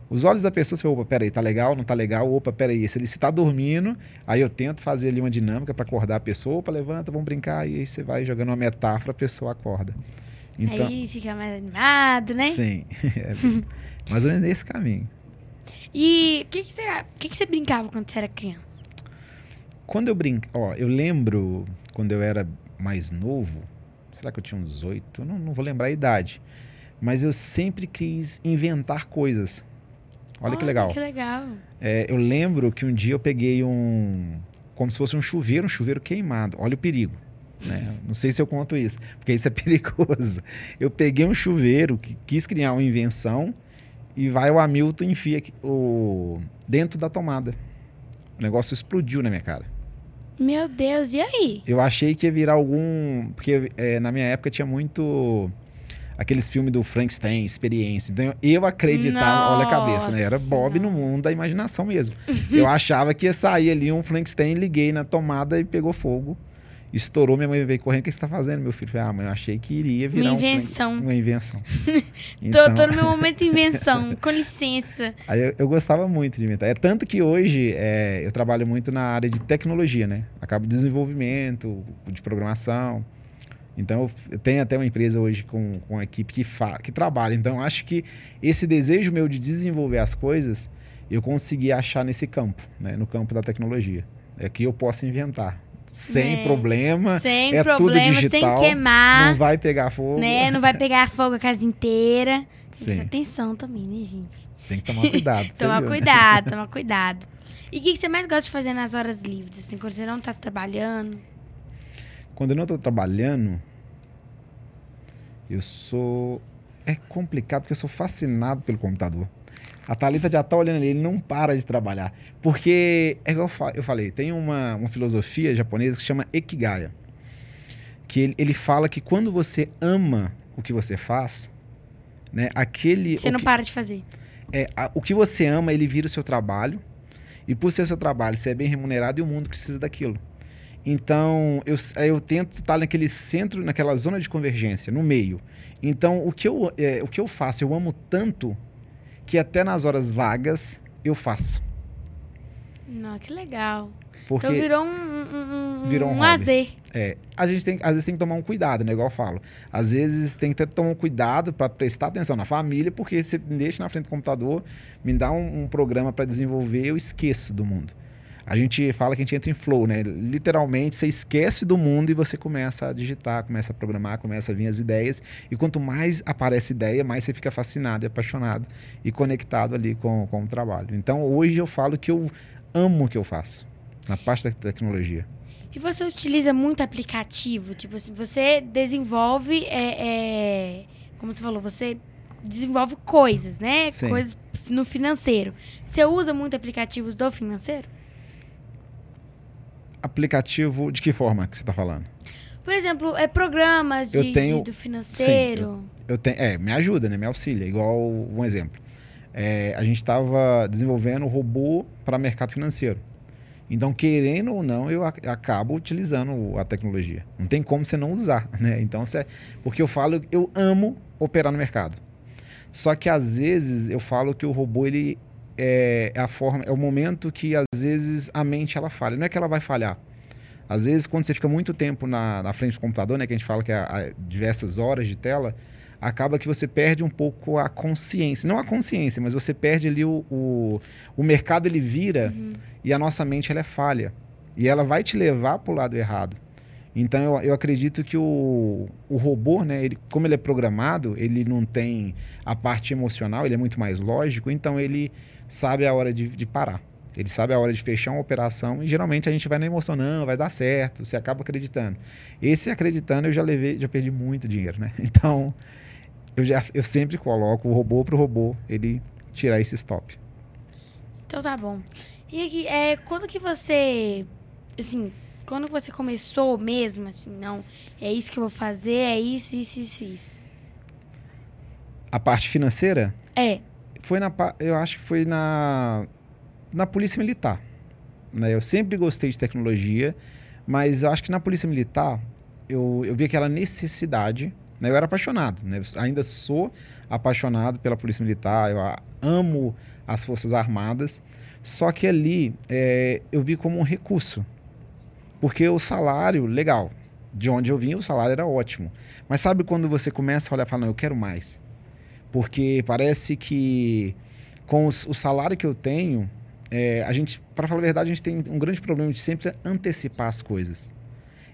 Os olhos da pessoa, você, opa, peraí, tá legal, não tá legal, opa, peraí, se ele está dormindo, aí eu tento fazer ali uma dinâmica para acordar a pessoa, opa, levanta, vamos brincar, e aí você vai jogando uma metáfora, a pessoa acorda. Então, Aí fica mais animado, né? sim, é mais ou menos nesse caminho. E o que, que será? O que, que você brincava quando você era criança? Quando eu brinco, ó, eu lembro quando eu era mais novo, será que eu tinha uns oito? Não, não vou lembrar a idade. Mas eu sempre quis inventar coisas. Olha que legal. Que legal. É, eu lembro que um dia eu peguei um. Como se fosse um chuveiro, um chuveiro queimado. Olha o perigo. né? Não sei se eu conto isso, porque isso é perigoso. Eu peguei um chuveiro, que quis criar uma invenção, e vai o Hamilton e enfia o, dentro da tomada. O negócio explodiu na minha cara. Meu Deus, e aí? Eu achei que ia virar algum. Porque é, na minha época tinha muito. Aqueles filmes do Frankenstein, experiência. Então eu acreditava, olha a cabeça, né? Era Bob no mundo da imaginação mesmo. eu achava que ia sair ali um Frankenstein, liguei na tomada e pegou fogo. Estourou, minha mãe veio correndo. O que você tá fazendo, meu filho? Falei, ah, mãe, eu achei que iria virar Uma um invenção. uma invenção. Tô, tô no meu momento de invenção, com licença. Aí eu, eu gostava muito de inventar. É tanto que hoje é, eu trabalho muito na área de tecnologia, né? Acabo de desenvolvimento, de programação. Então eu, tenho até uma empresa hoje com, com uma equipe que, fa, que trabalha. Então acho que esse desejo meu de desenvolver as coisas, eu consegui achar nesse campo, né? No campo da tecnologia. É que eu posso inventar. Sem É. problema. Sem é tudo problema, sem digital, queimar, Não vai pegar fogo. né? Não vai pegar fogo a casa inteira. Tem que atenção também, né, gente? Tem que tomar cuidado. Tomar viu, né? cuidado, tomar cuidado. E o que, que você mais gosta de fazer nas horas livres? Assim, quando você não tá trabalhando? Quando eu não estou trabalhando, eu sou. É complicado porque eu sou fascinado pelo computador. A Thalita já tá olhando ali, ele não para de trabalhar. Porque, é igual eu fa- eu falei, tem uma, uma filosofia japonesa que chama Ekigaya. Que ele, ele fala que quando você ama o que você faz, né, aquele. Você não que- para de fazer. é, a- o que você ama, ele vira o seu trabalho. E por ser o seu trabalho, você é bem remunerado e o mundo precisa daquilo. Então, eu, eu tento estar naquele centro, naquela zona de convergência, no meio. Então, o que eu, é, o que eu faço, eu amo tanto que até nas horas vagas eu faço. Não, que legal. Porque Então virou um, um, um, Virou um um lazer. é, a gente tem, às vezes tem que tomar um cuidado, né? Igual eu falo. Às vezes tem que tomar um cuidado para prestar atenção na família, porque você me deixa na frente do computador, me dá um, um programa para desenvolver, eu esqueço do mundo. A gente fala que a gente entra em flow, né? Literalmente, você esquece do mundo e você começa a digitar, começa a programar, começa a vir as ideias. E quanto mais aparece ideia, mais você fica fascinado e apaixonado e conectado ali com, com o trabalho. Então, hoje eu falo que eu amo o que eu faço, na parte da tecnologia. E você utiliza muito aplicativo? Tipo, você desenvolve, é, é, como você falou, você desenvolve coisas, né? Sim. Coisas no financeiro. Você usa muito aplicativos do financeiro? Aplicativo, de que forma que você está falando? Por exemplo, é programas Eu de, tenho- de- do financeiro. Eu tenho, é, me ajuda, né? Me auxilia. Igual um exemplo. É, a gente estava desenvolvendo robô para mercado financeiro. Então, querendo ou não, eu acabo utilizando a tecnologia. Não tem como você não usar, né? Então, você, porque eu falo, eu amo operar no mercado. Só que às vezes eu falo que o robô ele é, é a forma, é o momento que às vezes a mente ela falha. Não é que ela vai falhar. Às vezes quando você fica muito tempo na, na frente do computador, né, que a gente fala que é diversas horas de tela, acaba que você perde um pouco a consciência. Não a consciência, mas você perde ali o, o, o mercado ele vira uhum. e a nossa mente ela é falha. E ela vai te levar para o lado errado. Então eu, eu acredito que o, o robô, né, ele, como ele é programado, ele não tem a parte emocional, ele é muito mais lógico, então ele sabe a hora de, de parar. Ele sabe a hora de fechar uma operação e geralmente a gente vai na emoção, não, vai dar certo, você acaba acreditando. Esse acreditando eu já levei, já perdi muito dinheiro, né? Então eu, já, eu sempre coloco o robô para o robô ele tirar esse stop. Então tá bom. E aqui, é, quando que você, assim, quando você começou mesmo, assim, não, é isso que eu vou fazer, é isso, isso, isso, isso. A parte financeira? É. Foi na, eu acho que foi na, na Polícia Militar. Né? Eu sempre gostei de tecnologia, mas eu acho que na Polícia Militar eu, eu vi aquela necessidade, né? Eu era apaixonado, né? Eu ainda sou apaixonado pela Polícia Militar, eu amo as Forças Armadas, só que ali é, eu vi como um recurso, porque o salário, legal, de onde eu vim, o salário era ótimo. Mas sabe quando você começa a olhar e falar, não, eu quero mais? Porque parece que com os, o salário que eu tenho, é, a gente, para falar a verdade, a gente tem um grande problema de sempre antecipar as coisas.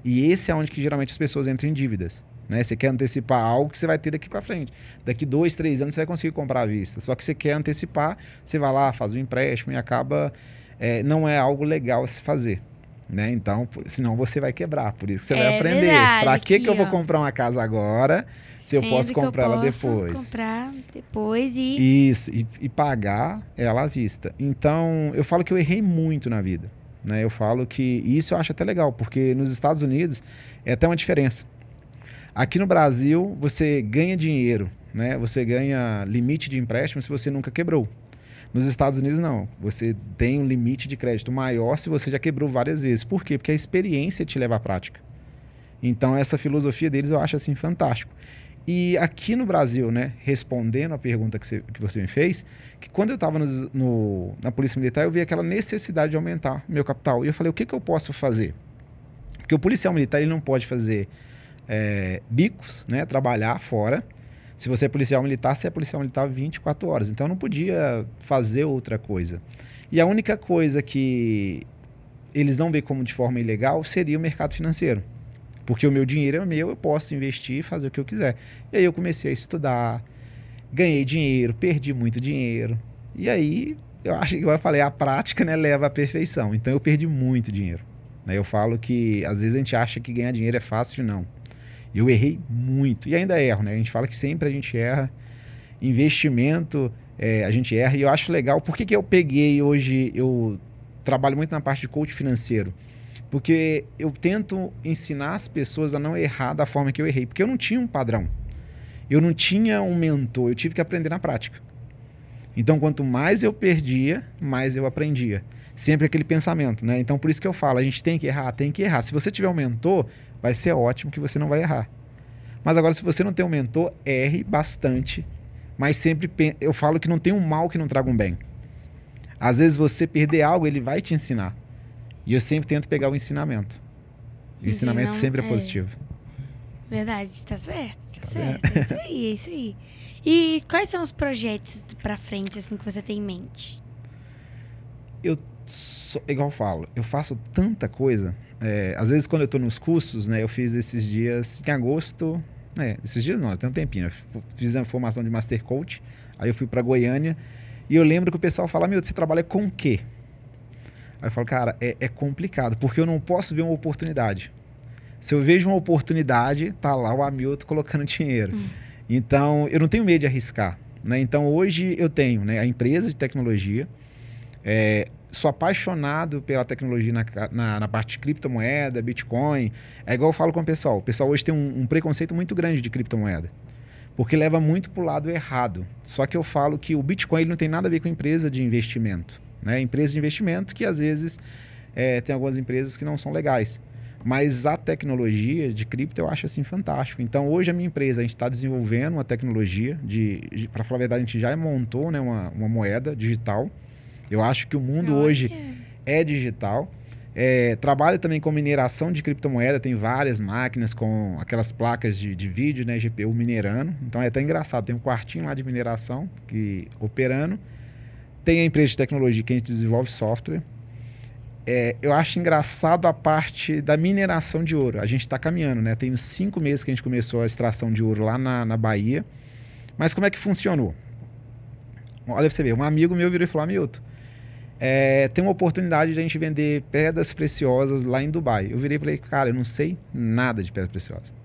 E esse é onde que geralmente as pessoas entram em dívidas. Né? Você quer antecipar algo que você vai ter daqui para frente. Daqui dois, três anos você vai conseguir comprar à vista. Só que você quer antecipar, você vai lá, faz um empréstimo e acaba. É, não é algo legal a se fazer. Né? Então, senão você vai quebrar. Por isso que você é vai aprender. Para que, que eu vou comprar uma casa agora se eu posso comprar eu posso ela depois? comprar depois e... Isso, e, e, pagar ela à vista. Então, eu falo que eu errei muito na vida. Né? Eu falo que isso eu acho até legal, porque nos Estados Unidos é até uma diferença. Aqui no Brasil, você ganha dinheiro, né? você ganha limite de empréstimo se você nunca quebrou. Nos Estados Unidos, não. Você tem um limite de crédito maior se você já quebrou várias vezes. Por quê? Porque a experiência te leva à prática. Então, essa filosofia deles eu acho assim fantástico. E aqui no Brasil, né, respondendo a pergunta que você, que você me fez, que quando eu estava na Polícia Militar, eu vi aquela necessidade de aumentar meu capital. E eu falei, o que, que eu posso fazer? Porque o policial militar ele não pode fazer é, bicos, né, trabalhar fora, se você é policial militar, você é policial militar 24 horas. Então eu não podia fazer outra coisa. E a única coisa que eles não veem como de forma ilegal seria o mercado financeiro. Porque o meu dinheiro é meu, eu posso investir e fazer o que eu quiser. E aí eu comecei a estudar, ganhei dinheiro, perdi muito dinheiro. E aí, eu acho que eu falei, a prática né, leva à perfeição. Então eu perdi muito dinheiro. Né? Eu falo que às vezes a gente acha que ganhar dinheiro é fácil, não. Eu errei muito. E ainda erro, né? A gente fala que sempre a gente erra. Investimento, é, a gente erra. E eu acho legal. Por que, que eu peguei hoje, eu trabalho muito na parte de coach financeiro? Porque eu tento ensinar as pessoas a não errar da forma que eu errei. Porque eu não tinha um padrão. Eu não tinha um mentor. Eu tive que aprender na prática. Então, quanto mais eu perdia, mais eu aprendia. Sempre aquele pensamento, né? Então, por isso que eu falo, a gente tem que errar, tem que errar. Se você tiver um mentor, vai ser ótimo que você não vai errar. Mas agora, se você não tem um mentor, erre bastante. Mas sempre eu falo que não tem um mal que não traga um bem. Às vezes você perder algo, ele vai te ensinar. E eu sempre tento pegar o ensinamento. O ensinamento não, sempre é, é positivo. Verdade, está certo, está certo. É. isso aí, é isso aí. E quais são os projetos para frente assim que você tem em mente? Eu igual eu falo, eu faço tanta coisa é, às vezes, quando eu estou nos cursos, né, eu fiz esses dias em agosto. Né, esses dias não, tem um tempinho. Fiz a formação de Master Coach. Aí eu fui para Goiânia. E eu lembro que o pessoal fala: Meu, você trabalha com o quê? Aí eu falo: Cara, é, é complicado, porque eu não posso ver uma oportunidade. Se eu vejo uma oportunidade, tá lá o Hamilton colocando dinheiro. Hum. Então, eu não tenho medo de arriscar. Né? Então, hoje eu tenho né, a empresa de tecnologia. É, sou apaixonado pela tecnologia na, na, na, parte de criptomoeda, Bitcoin. É igual eu falo com o pessoal. O pessoal hoje tem um, um preconceito muito grande de criptomoeda. Porque leva muito para o lado errado. Só que eu falo que o Bitcoin não tem nada a ver com empresa de investimento. Né? Empresa de investimento que às vezes é, tem algumas empresas que não são legais. Mas a tecnologia de cripto eu acho assim fantástico. Então hoje a minha empresa, a gente está desenvolvendo uma tecnologia de, para falar a verdade, a gente já montou né, uma, uma moeda digital. Eu acho que o mundo Olha. hoje é digital. É, trabalho também com mineração de criptomoeda, tem várias máquinas com aquelas placas de, de vídeo, né, GPU minerando. Então é até engraçado, tem um quartinho lá de mineração que operando. Tem a empresa de tecnologia que a gente desenvolve software. É, eu acho engraçado a parte da mineração de ouro. A gente está caminhando, né? Tem uns cinco meses que a gente começou a extração de ouro lá na, na Bahia. Mas como é que funcionou? Olha pra você ver, um amigo meu virou e falou, Milton, é, tem uma oportunidade de a gente vender pedras preciosas lá em Dubai. Eu virei e falei, cara, eu não sei nada de pedras preciosas.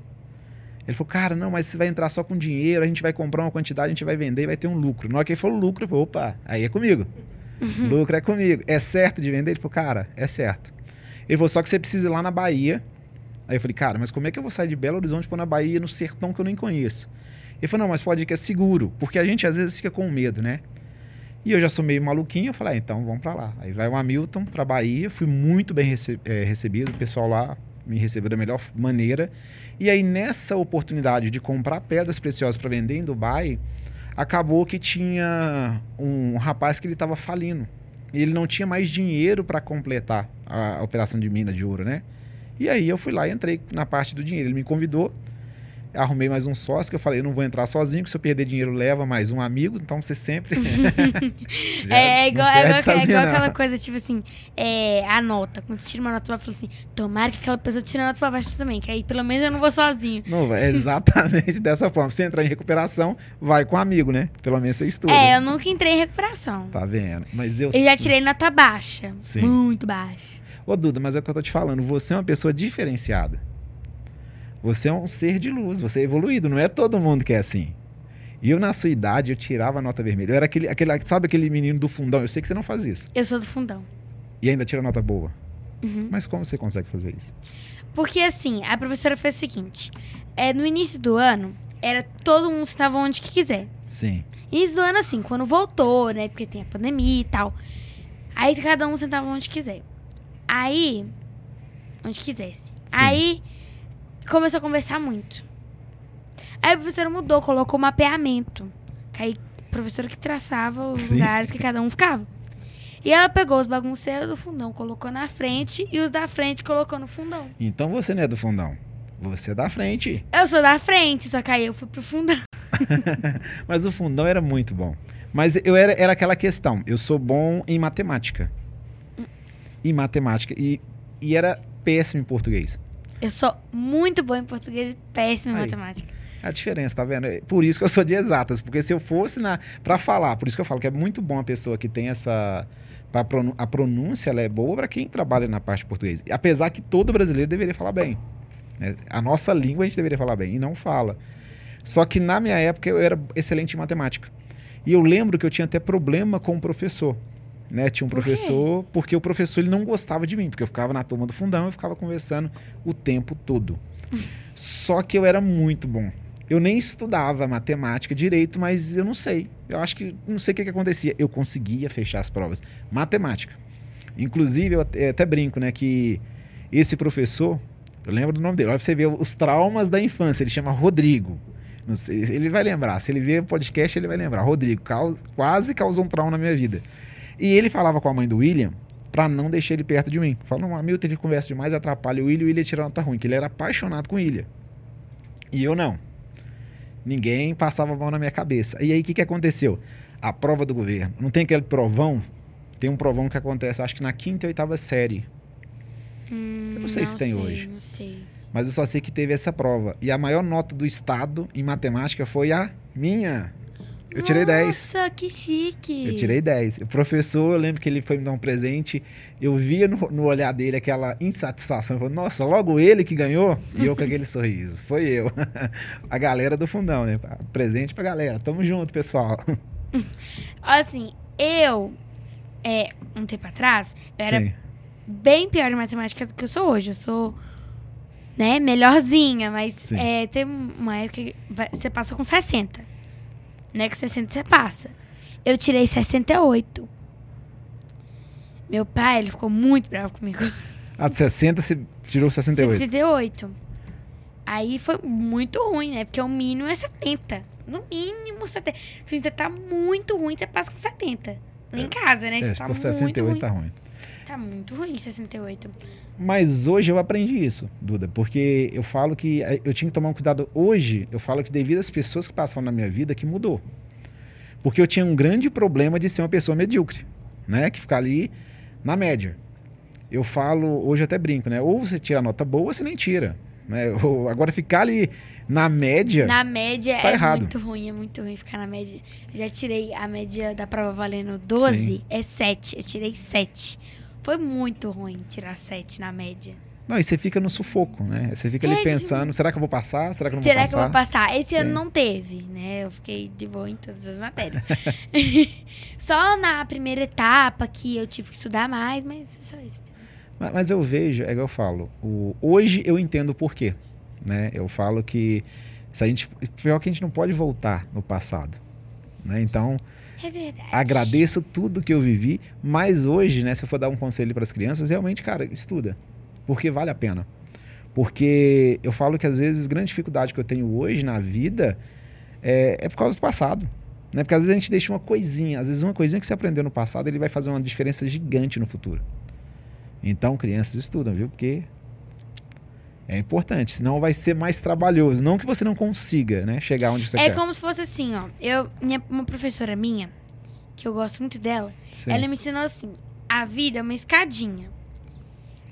Ele falou, cara, não, mas você vai entrar só com dinheiro, a gente vai comprar uma quantidade, a gente vai vender e vai ter um lucro. Na hora que ele falou lucro, eu falei, opa, aí é comigo. Lucro é comigo. É certo de vender? Ele falou, cara, é certo. Ele falou, só que você precisa ir lá na Bahia. Aí eu falei, cara, mas como é que eu vou sair de Belo Horizonte para na Bahia, no sertão que eu nem conheço? Ele falou, não, mas pode ir que é seguro, porque a gente às vezes fica com medo, né? E eu já sou meio maluquinho, eu falei, ah, então vamos para lá. Aí vai o Hamilton para Bahia, fui muito bem rece é, recebido, o pessoal lá me recebeu da melhor maneira. E aí nessa oportunidade de comprar pedras preciosas para vender em Dubai, acabou que tinha um rapaz que ele estava falindo. E ele não tinha mais dinheiro para completar a, operação de mina de ouro, né? E aí eu fui lá e entrei na parte do dinheiro. Ele me convidou, arrumei mais um sócio, que eu falei, eu não vou entrar sozinho, que se eu perder dinheiro, leva mais um amigo, então você sempre... É, é igual, é igual, é igual aquela coisa, tipo assim, é, a nota. Quando você tira uma nota, você fala assim, tomara que aquela pessoa tire a nota pra baixo também, que aí pelo menos eu não vou sozinho. Não, vai, é exatamente dessa forma. Se você entrar em recuperação, vai com um amigo, né? Pelo menos você estuda. É, eu nunca entrei em recuperação. Tá vendo? Mas eu Eu já tirei nota baixa. Sim. Muito baixa. Ô, Duda, mas é o que eu tô te falando. Você é uma pessoa diferenciada. Você é um ser de luz, você é evoluído. Não é todo mundo que é assim. E eu, na sua idade, eu tirava a nota vermelha. Eu era aquele, aquele, sabe aquele menino do fundão? Eu sei que você não faz isso. Eu sou do fundão. E ainda tira nota boa. Uhum. Mas como você consegue fazer isso? Porque assim, a professora fez o seguinte: é, no início do ano, era todo mundo estava onde que quiser. Sim. Início do ano, assim, quando voltou, né? Porque tem a pandemia e tal. Aí cada um sentava onde quiser. Aí. Onde quisesse. Aí começou a conversar muito. Aí a professora mudou, colocou mapeamento. Que aí a professora que traçava os Sim. lugares que cada um ficava. E ela pegou os bagunceiros do fundão, colocou na frente e os da frente colocou no fundão. Então você não é do fundão. Você é da frente. Eu sou da frente, só que aí eu fui pro fundão. Mas o fundão era muito bom. Mas eu era, era aquela questão. Eu sou bom em matemática. Em matemática. E, e era péssimo em português. Eu sou muito boa em português e péssima em Aí. matemática. A diferença, tá vendo? Por isso que eu sou de exatas, porque se eu fosse na para falar, por isso que eu falo que é muito bom a pessoa que tem essa a pronúncia ela é boa para quem trabalha na parte de português. Apesar que todo brasileiro deveria falar bem. né? A nossa língua a gente deveria falar bem e não fala. Só que na minha época eu era excelente em matemática. E eu lembro que eu tinha até problema com o professor. Né? Tinha um Por professor, porque o professor ele não gostava de mim, porque eu ficava na turma do fundão e ficava conversando o tempo todo. Só que eu era muito bom. Eu nem estudava matemática direito, mas eu não sei. Eu acho que não sei o que, que acontecia. Eu conseguia fechar as provas. Matemática. Inclusive, eu até, até brinco, né, que esse professor, eu lembro do nome dele, olha pra você ver os traumas da infância. Ele chama Rodrigo. Não sei, ele vai lembrar. Se ele ver o podcast, ele vai lembrar. Rodrigo, quase causou um trauma na minha vida. E ele falava com a mãe do William pra não deixar ele perto de mim. Falou, não, Hamilton, ele conversa demais, atrapalha o William, o William tira nota ruim, que ele era apaixonado com o William. E eu não. Ninguém passava a mão na minha cabeça. E aí, o que, que aconteceu? A prova do governo. Não tem aquele provão? Tem um provão que acontece, acho que na quinta e oitava série. Hum, Eu não sei se tem sei, hoje. Não sei. Mas eu só sei que teve essa prova. E a maior nota do estado em matemática foi a minha. Eu tirei 10. Nossa, que chique. Eu tirei 10. O professor, eu lembro que ele foi me dar um presente. Eu via no, no olhar dele aquela insatisfação. Eu falei, nossa, logo ele que ganhou? E eu com aquele sorriso. Foi eu. A galera do fundão, né? Presente pra galera. Tamo junto, pessoal. Assim, eu, é, um tempo atrás, eu era Sim. bem pior em matemática do que eu sou hoje. Eu sou, né, melhorzinha, mas Sim. é, tem uma época que vai- você passa com 60. Né, que 60 você passa. Eu tirei 68. Meu pai, ele ficou muito bravo comigo. Ah, de 60 você tirou 68. 68. Aí foi muito ruim, né? Porque o mínimo é 70. No mínimo 70. Se você tá muito ruim, você passa com 70. Lá em casa, né? É, Você tá for muito 68 ruim. tá ruim. Tá muito ruim 68. Mas hoje eu aprendi isso, Duda, porque eu falo que eh, eu tinha que tomar um cuidado. Hoje, eu falo que devido às pessoas que passaram na minha vida, que mudou. Porque eu tinha um grande problema de ser uma pessoa medíocre, né? Que ficar ali na média. Eu falo, hoje eu até brinco, né? Ou você tira nota boa, ou você nem tira. Né? Ou, agora ficar ali na média. Na média Tá é errado. muito ruim, é muito ruim ficar na média. Eu já tirei a média da prova valendo 12, Sim. é 7. Eu tirei 7. Foi muito ruim tirar 7 na média. Não, e você fica no sufoco, né? Você fica ali É, pensando, será que eu vou passar? Será que eu não Será vou que eu vou passar? passar? Esse ano Sim. não teve, né? Eu fiquei de boa em todas as matérias. só na primeira etapa que eu tive que estudar mais, mas só isso mesmo. Mas, mas eu vejo, é igual eu falo, o- hoje eu entendo o porquê. Né? Eu falo que se a gente. Pior que a gente não pode voltar no passado. Né? Então, É verdade. agradeço tudo que eu vivi, mas hoje, né, se eu for dar um conselho para as crianças, realmente, cara, estuda. Porque vale a pena. Porque eu falo que às vezes grande dificuldade que eu tenho hoje na vida é, é por causa do passado. Né? Porque às vezes a gente deixa uma coisinha, às vezes uma coisinha que você aprendeu no passado, ele vai fazer uma diferença gigante no futuro. Então, crianças estudam, viu? Porque é importante, senão vai ser mais trabalhoso. Não que você não consiga, né, chegar onde você É quer. como se fosse assim, ó. Eu, minha, uma professora minha, que eu gosto muito dela, Sim. ela me ensinou assim: a vida é uma escadinha.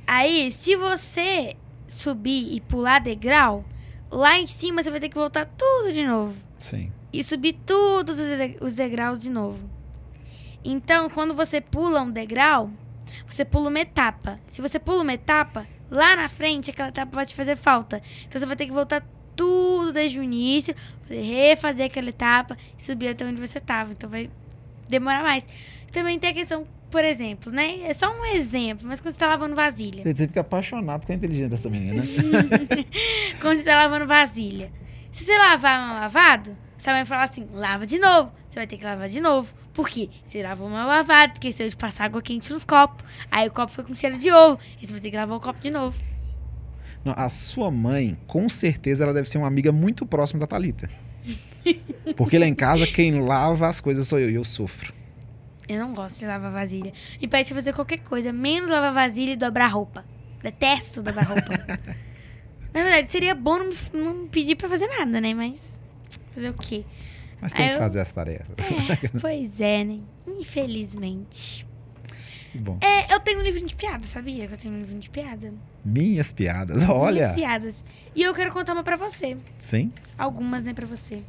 Aí, se você subir e pular degrau, lá em cima você vai ter que voltar tudo de novo. Sim. E subir todos os degraus de novo. Então, quando você pula um degrau, você pula uma etapa. Se você pula uma etapa, lá na frente aquela etapa vai te fazer falta. Então você vai ter que voltar tudo desde o início, refazer aquela etapa e subir até onde você estava. Então vai demorar mais. Também tem a questão, por exemplo, né? É só um exemplo, mas quando você tá lavando vasilha. Você fica apaixonado porque é inteligente essa menina. Quando você tá lavando vasilha. Se você lavar mal lavado, você vai falar assim, lava de novo. Você vai ter que lavar de novo. Por quê? Você lavou mal lavado, esqueceu de passar água quente nos copos. Aí o copo foi com cheiro de ovo. Aí você vai ter que lavar o copo de novo. Não, a sua mãe, com certeza, ela deve ser uma amiga muito próxima da Thalita. Porque lá em casa, quem lava as coisas sou eu e eu sofro. Eu não gosto de lavar vasilha. Me pede pra fazer qualquer coisa, menos lavar vasilha e dobrar roupa. Detesto dobrar roupa. Na verdade, seria bom não, não pedir pra fazer nada, né? Mas fazer o quê? Mas tem Aí que eu- fazer as tarefas. É, pois é, né? Infelizmente. Bom. É, eu tenho um livro de piada, sabia que eu tenho um livro de piada? Minhas piadas, Minhas olha. piadas. E eu quero contar uma pra você. Sim? Algumas, né, pra você.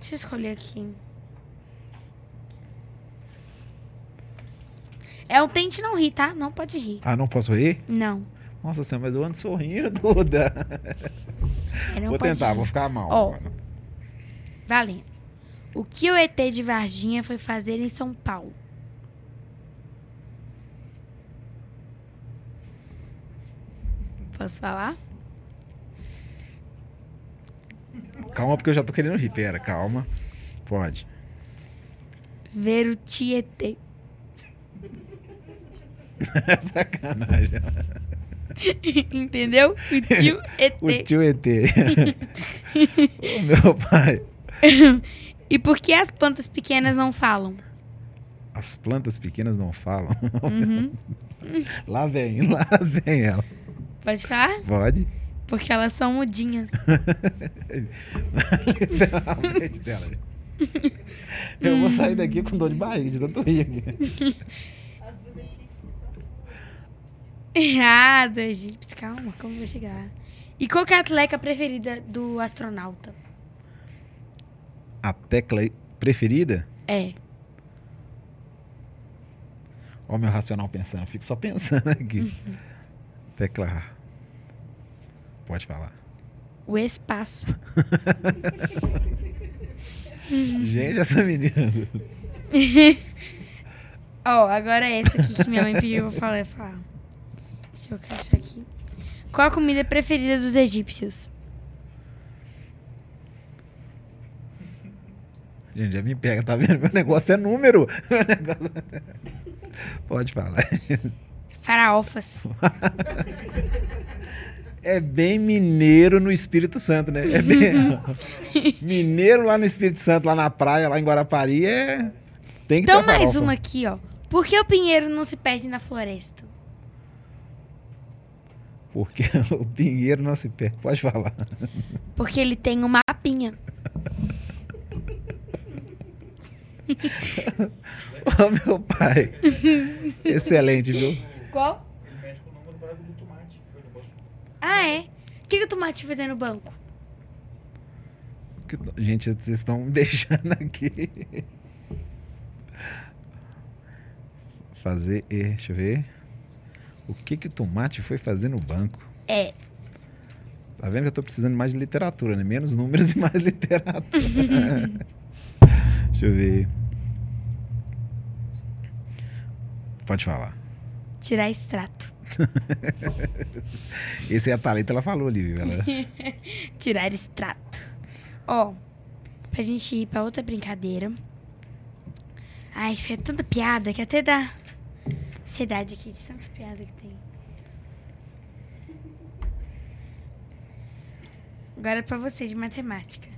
Deixa eu escolher aqui. É um tente não rir, tá? Não pode rir. Ah, não posso rir? Não. Nossa senhora, mas eu ando sorrindo, Duda. É, vou tentar, rir. vou ficar mal. Ó. agora. Valendo. O que o ET de Varginha foi fazer em São Paulo? Posso falar? Calma, porque eu já tô querendo rir. Pera, calma. Pode. Ver o Tietê. Sacanagem. Entendeu? O tio ET. O tio ET. o meu pai. E por que as plantas pequenas não falam? As plantas pequenas não falam. Uhum. Lá vem, lá vem ela. Pode falar? Pode? Porque elas são mudinhas. Literalmente dela. Eu vou sair daqui com dor de barriga, de tanto rir aqui. Errado, egípcios. Calma, como vai chegar lá? E qual que é a atleta preferida do astronauta? A tecla preferida? É. Ó, o meu racional pensando, eu fico só pensando aqui. Tecla A. Pode falar. O espaço. Gente, essa menina. Ó, agora é essa aqui que minha mãe pediu pra falar. falar. Deixa eu achar aqui. Qual a comida preferida dos egípcios? Gente, já me pega, tá vendo? Meu negócio é número. Negócio... Pode falar. Faraofas. É bem mineiro no Espírito Santo, né? É bem... mineiro lá no Espírito Santo, lá na praia, lá em Guarapari, é. Tem que Então ter mais uma aqui, ó. Por que o pinheiro não se perde na floresta? Porque o pinheiro não se perde. Pode falar. Porque ele tem uma mapinha. Ô, meu pai. Excelente, viu? Qual? Ah, é? O que, que o tomate foi fazer no banco? Que- Gente, vocês estão me deixando aqui. Fazer. Deixa eu ver. O que que o tomate foi fazer no banco? É. Tá vendo que eu tô precisando mais de literatura, né? Menos números e mais literatura. Deixa eu ver. Pode falar. Tirar extrato. Esse é a Thalita, ela falou ali, viu? Ela... Tirar extrato. Ó, pra gente ir pra outra brincadeira. Ai, foi tanta piada que até dá ansiedade aqui de tanta piada que tem. Agora é pra você de matemática.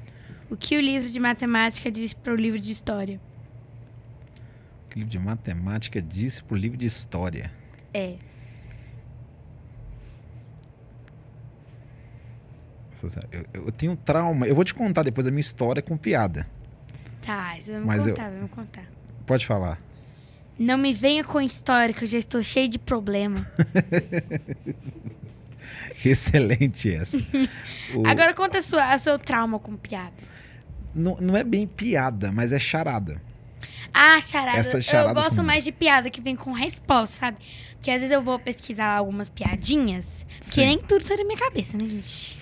O que o livro de matemática diz pro livro de história? O livro de matemática disse pro livro de história. É. Eu, eu tenho um trauma. Eu vou te contar depois a minha história com piada. Tá, isso vai me Mas eu- contar, vai me contar. Pode falar. Não me venha com história que eu já estou cheio de problema. Excelente essa. O- Agora conta a sua, a seu trauma com piada. Não, não é bem piada, mas é charada. Ah, charada. Essas eu charadas gosto com- mais de piada que vem com resposta, sabe? Porque às vezes eu vou pesquisar algumas piadinhas, que Sim. nem tudo sai da minha cabeça, né, gente?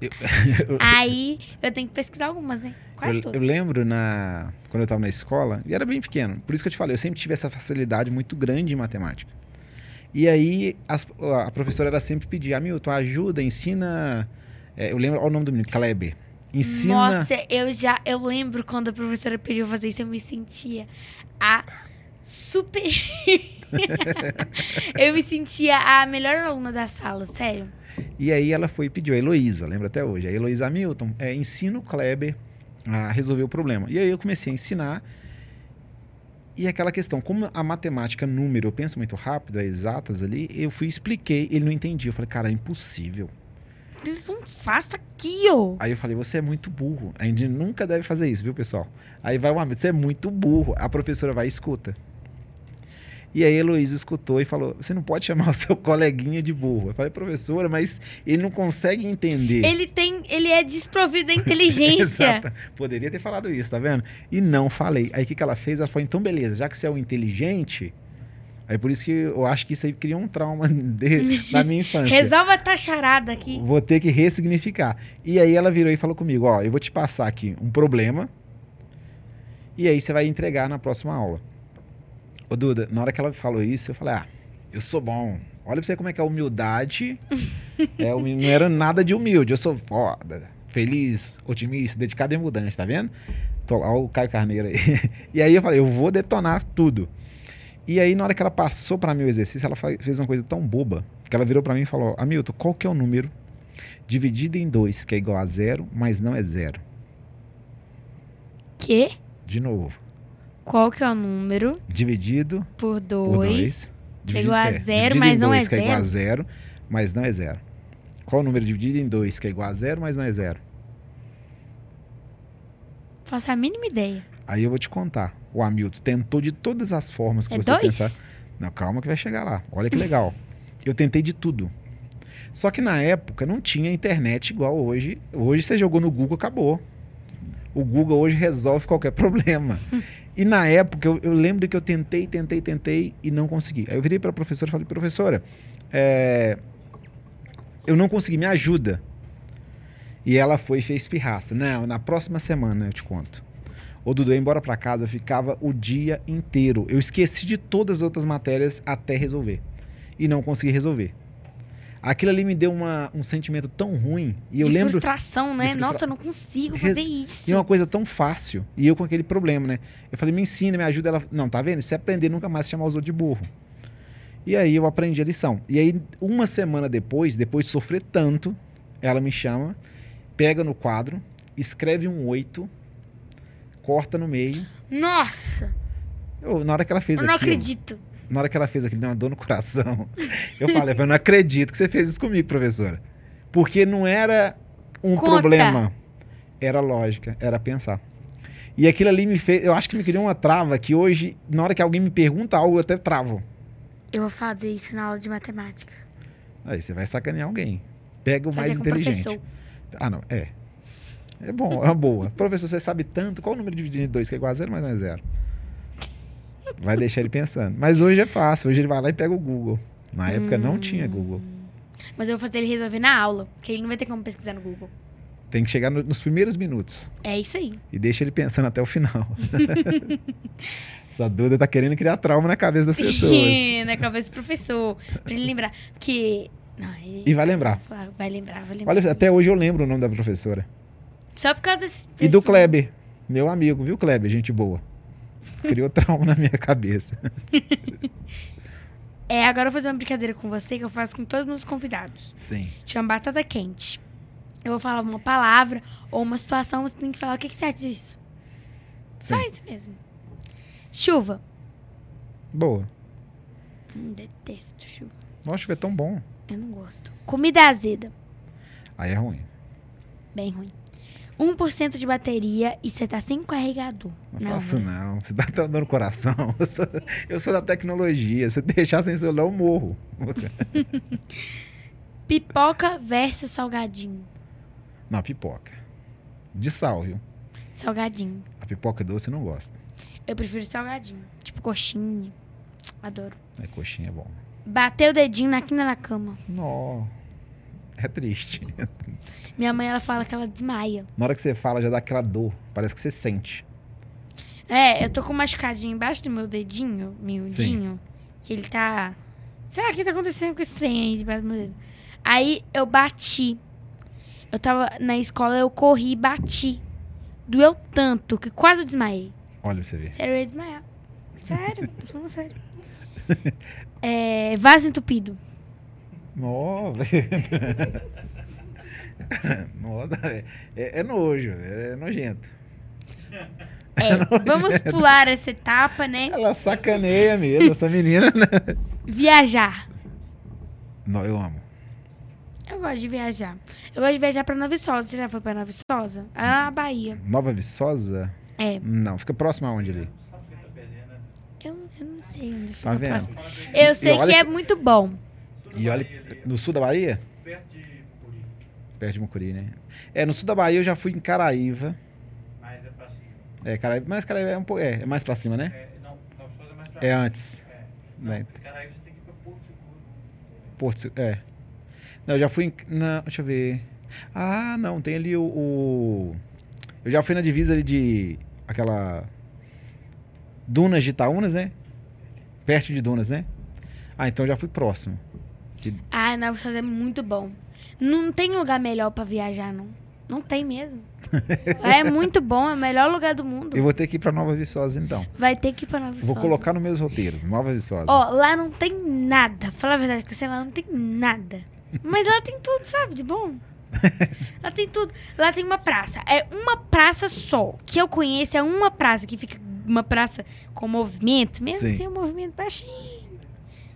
Eu- Aí eu tenho que pesquisar algumas, né? Quase Eu, todas. eu lembro na quando eu estava na escola, e era bem pequeno. Por isso que eu te falei, eu sempre tive essa facilidade muito grande em matemática. E aí as- a professora era sempre pedir, Hamilton, ajuda, ensina. é, eu lembro olha o nome do menino, Kleber. Ensina. Nossa, eu já. Eu lembro quando a professora pediu fazer isso, eu me sentia a super. eu me sentia a melhor aluna da sala, sério. E aí ela foi e pediu, a Heloísa, lembra até hoje. A Heloísa Hamilton, é, ensina o Kleber a resolver o problema. E aí eu comecei a ensinar. E aquela questão, como a matemática, número, eu penso muito rápido, é exatas ali, eu fui expliquei, ele não entendia. Eu falei, cara, é impossível. Eles não façam aqui, ó. Aí eu falei, você é muito burro. A gente nunca deve fazer isso, viu, pessoal? Aí vai o amigo, você é muito burro. A professora vai e escuta. E aí a Heloísa escutou e falou, você não pode chamar o seu coleguinha de burro. Eu falei, professora, mas ele não consegue entender. Ele tem. Ele é desprovido da inteligência. Poderia ter falado isso, tá vendo? E não falei. Aí o que, que ela fez? Ela falou, então beleza, já que você é o inteligente... Aí por isso que eu acho que isso aí cria um trauma de, na minha infância. Resolva a tacharada aqui. Vou ter que ressignificar. E aí ela virou e falou comigo, ó, eu vou te passar aqui um problema e aí você vai entregar na próxima aula. Ô Duda, na hora que ela falou isso, eu falei, ah, eu sou bom. Olha pra você como é que é a humildade. é, não era nada de humilde, eu sou foda, feliz, otimista, dedicado e mudante, tá vendo? Tô lá o Caio Carneiro aí. e aí eu falei, eu vou detonar tudo. E aí, na hora que ela passou para mim o exercício, ela fez uma coisa tão boba que ela virou para mim e falou: Hamilton, qual que é o número dividido em dois que é igual a zero, mas não é zero? Que? De novo. Qual que é o número Dividido por por 2? dois. é igual a é, zero, dividido mas não é dois, que é igual a zero? zero, mas não é zero. Qual o número dividido em dois que é igual a zero, mas não é zero? Faço a mínima ideia. Aí eu vou te contar. O Hamilton tentou de todas as formas que É você dois? pensar. Não, calma que vai chegar lá. Olha que legal. Eu tentei de tudo. Só que na época não tinha internet igual hoje. Hoje você jogou no Google, acabou. O Google hoje resolve qualquer problema. E na época eu, eu lembro que eu tentei, tentei, tentei e não consegui. Aí eu virei para a professora e falei, professora, é, eu não consegui, me ajuda. E ela foi e fez pirraça. Não, na próxima semana eu te conto. Ô Dudu, eu ia embora pra casa, eu ficava o dia inteiro. Eu esqueci de todas as outras matérias até resolver. E não consegui resolver. Aquilo ali me deu uma, um sentimento tão ruim. E eu de lembro. frustração, né? Nossa, eu não consigo fazer isso. E uma coisa tão fácil. E eu com aquele problema, né? Eu falei, me ensina, me ajuda. Ela, não, tá vendo? Se aprender, nunca mais chamar os outros de burro. E aí eu aprendi a lição. E aí, uma semana depois, depois de sofrer tanto, ela me chama, pega no quadro, escreve um oito, corta no meio. Nossa, Eu, na hora que ela fez eu não aquilo, acredito. na hora que ela fez aquilo, deu uma dor no coração. Eu falei, eu não acredito que você fez isso comigo, professora. Porque não era um Conta. problema, era lógica, era pensar. E aquilo ali me fez, eu acho que me criou uma trava que hoje, na hora que alguém me pergunta algo, eu até travo. Eu vou fazer isso na aula de matemática. Aí você vai sacanear alguém. Pega o Fazer mais inteligente. professor. Ah, não, é. É bom, é uma boa. Professor, você sabe tanto, qual o número dividido em dois, que é igual a zero, mas não é zero? Vai deixar ele pensando. Mas hoje é fácil, hoje ele vai lá e pega o Google. Na época não tinha Google. Mas eu vou fazer ele resolver na aula, que ele não vai ter como pesquisar no Google. Tem que chegar no- nos primeiros minutos É isso aí. e deixa ele pensando até o final. Essa Duda tá querendo criar trauma na cabeça das pessoas. na cabeça do professor. Pra ele lembrar. Porque. Não, ele- E vai lembrar. Vai lembrar, vai lembrar. Olha, até hoje eu lembro o nome da professora. Só por causa desse. E desse do Kleber, meu amigo, viu, Kleber? Gente boa. Criou trauma na minha cabeça. É, agora eu vou fazer uma brincadeira com você que eu faço com todos os meus convidados. Sim. Chama batata quente. Eu vou falar uma palavra ou uma situação, você tem que falar o que, que você acha disso. Sim. Só isso mesmo. Chuva. Boa. Hum, detesto chuva. Nossa, é tão bom. Eu não gosto. Comida azeda. Aí é ruim. Bem ruim. 1% de bateria e você tá sem carregador. Não, faço hora. não. Você tá dando no coração. Eu sou, eu sou da tecnologia. Se deixar sem celular, eu morro. Pipoca versus salgadinho. Não, pipoca. De sal, viu? Salgadinho. A pipoca doce eu não gosto. Eu prefiro salgadinho. Tipo coxinha. Adoro. É coxinha é bom. Bater o dedinho na quina da cama. Nó. É triste. Minha mãe, ela fala que ela desmaia. Na hora que você fala, já dá aquela dor. Parece que você sente. É, eu tô com um machucadinho embaixo do meu dedinho, miudinho. Que ele tá... O que tá acontecendo com esse trem aí debaixo do meu dedo. Aí eu bati. Eu tava na escola, eu corri e bati. Doeu tanto que quase eu desmaiei. Olha pra você ver. Sério, eu ia desmaiar. Sério, tô falando sério. É, vaso entupido. Nó, Nó, é, é nojo, é nojento. É, vamos pular essa etapa, né? Ela sacaneia mesmo, essa menina, né? Viajar. Não, eu amo. Eu gosto de viajar. Eu gosto de viajar pra Nova Viçosa. Você já foi pra Nova Viçosa? É na Bahia. Nova Viçosa? É. Não, fica próximo aonde ali? Eu, eu não sei onde fica Tá vendo? próximo. Eu sei olha que é que- muito bom. E olha, no sul da Bahia? Perto de Mucuri, Perto de Mucuri, né? É, no sul da Bahia eu já fui em Caraíva. mas é pra cima. É, Caraíva, mas Caraíva é um pouco. É, é mais pra cima, né? É, não, Nova Souza é mais pra É cima. antes. É. Não, Né? Caraíva você tem que ir pra Porto Seguro. Porto Seguro. É. Não, eu já fui em. Na, deixa eu ver. Ah, não, tem ali o, o- Eu já fui na divisa ali de. Aquela. Dunas de Itaúnas, né? Perto de Dunas, né? Ah, então eu já fui próximo. Ah, Nova Viçosa é muito bom. Não tem lugar melhor pra viajar, não. Não tem mesmo. É muito bom, é o melhor lugar do mundo. Eu vou ter que ir pra Nova Viçosa, então. Vai ter que ir pra Nova Viçosa. Vou colocar nos meus roteiros. Nova Viçosa. Ó, lá não tem nada. Fala a verdade, que você lá não tem nada. Mas lá tem tudo, sabe? De bom. Lá tem tudo. Lá tem uma praça. É uma praça só. Que eu conheço, é uma praça que fica uma praça com movimento, mesmo Sim. sem um movimento baixinho,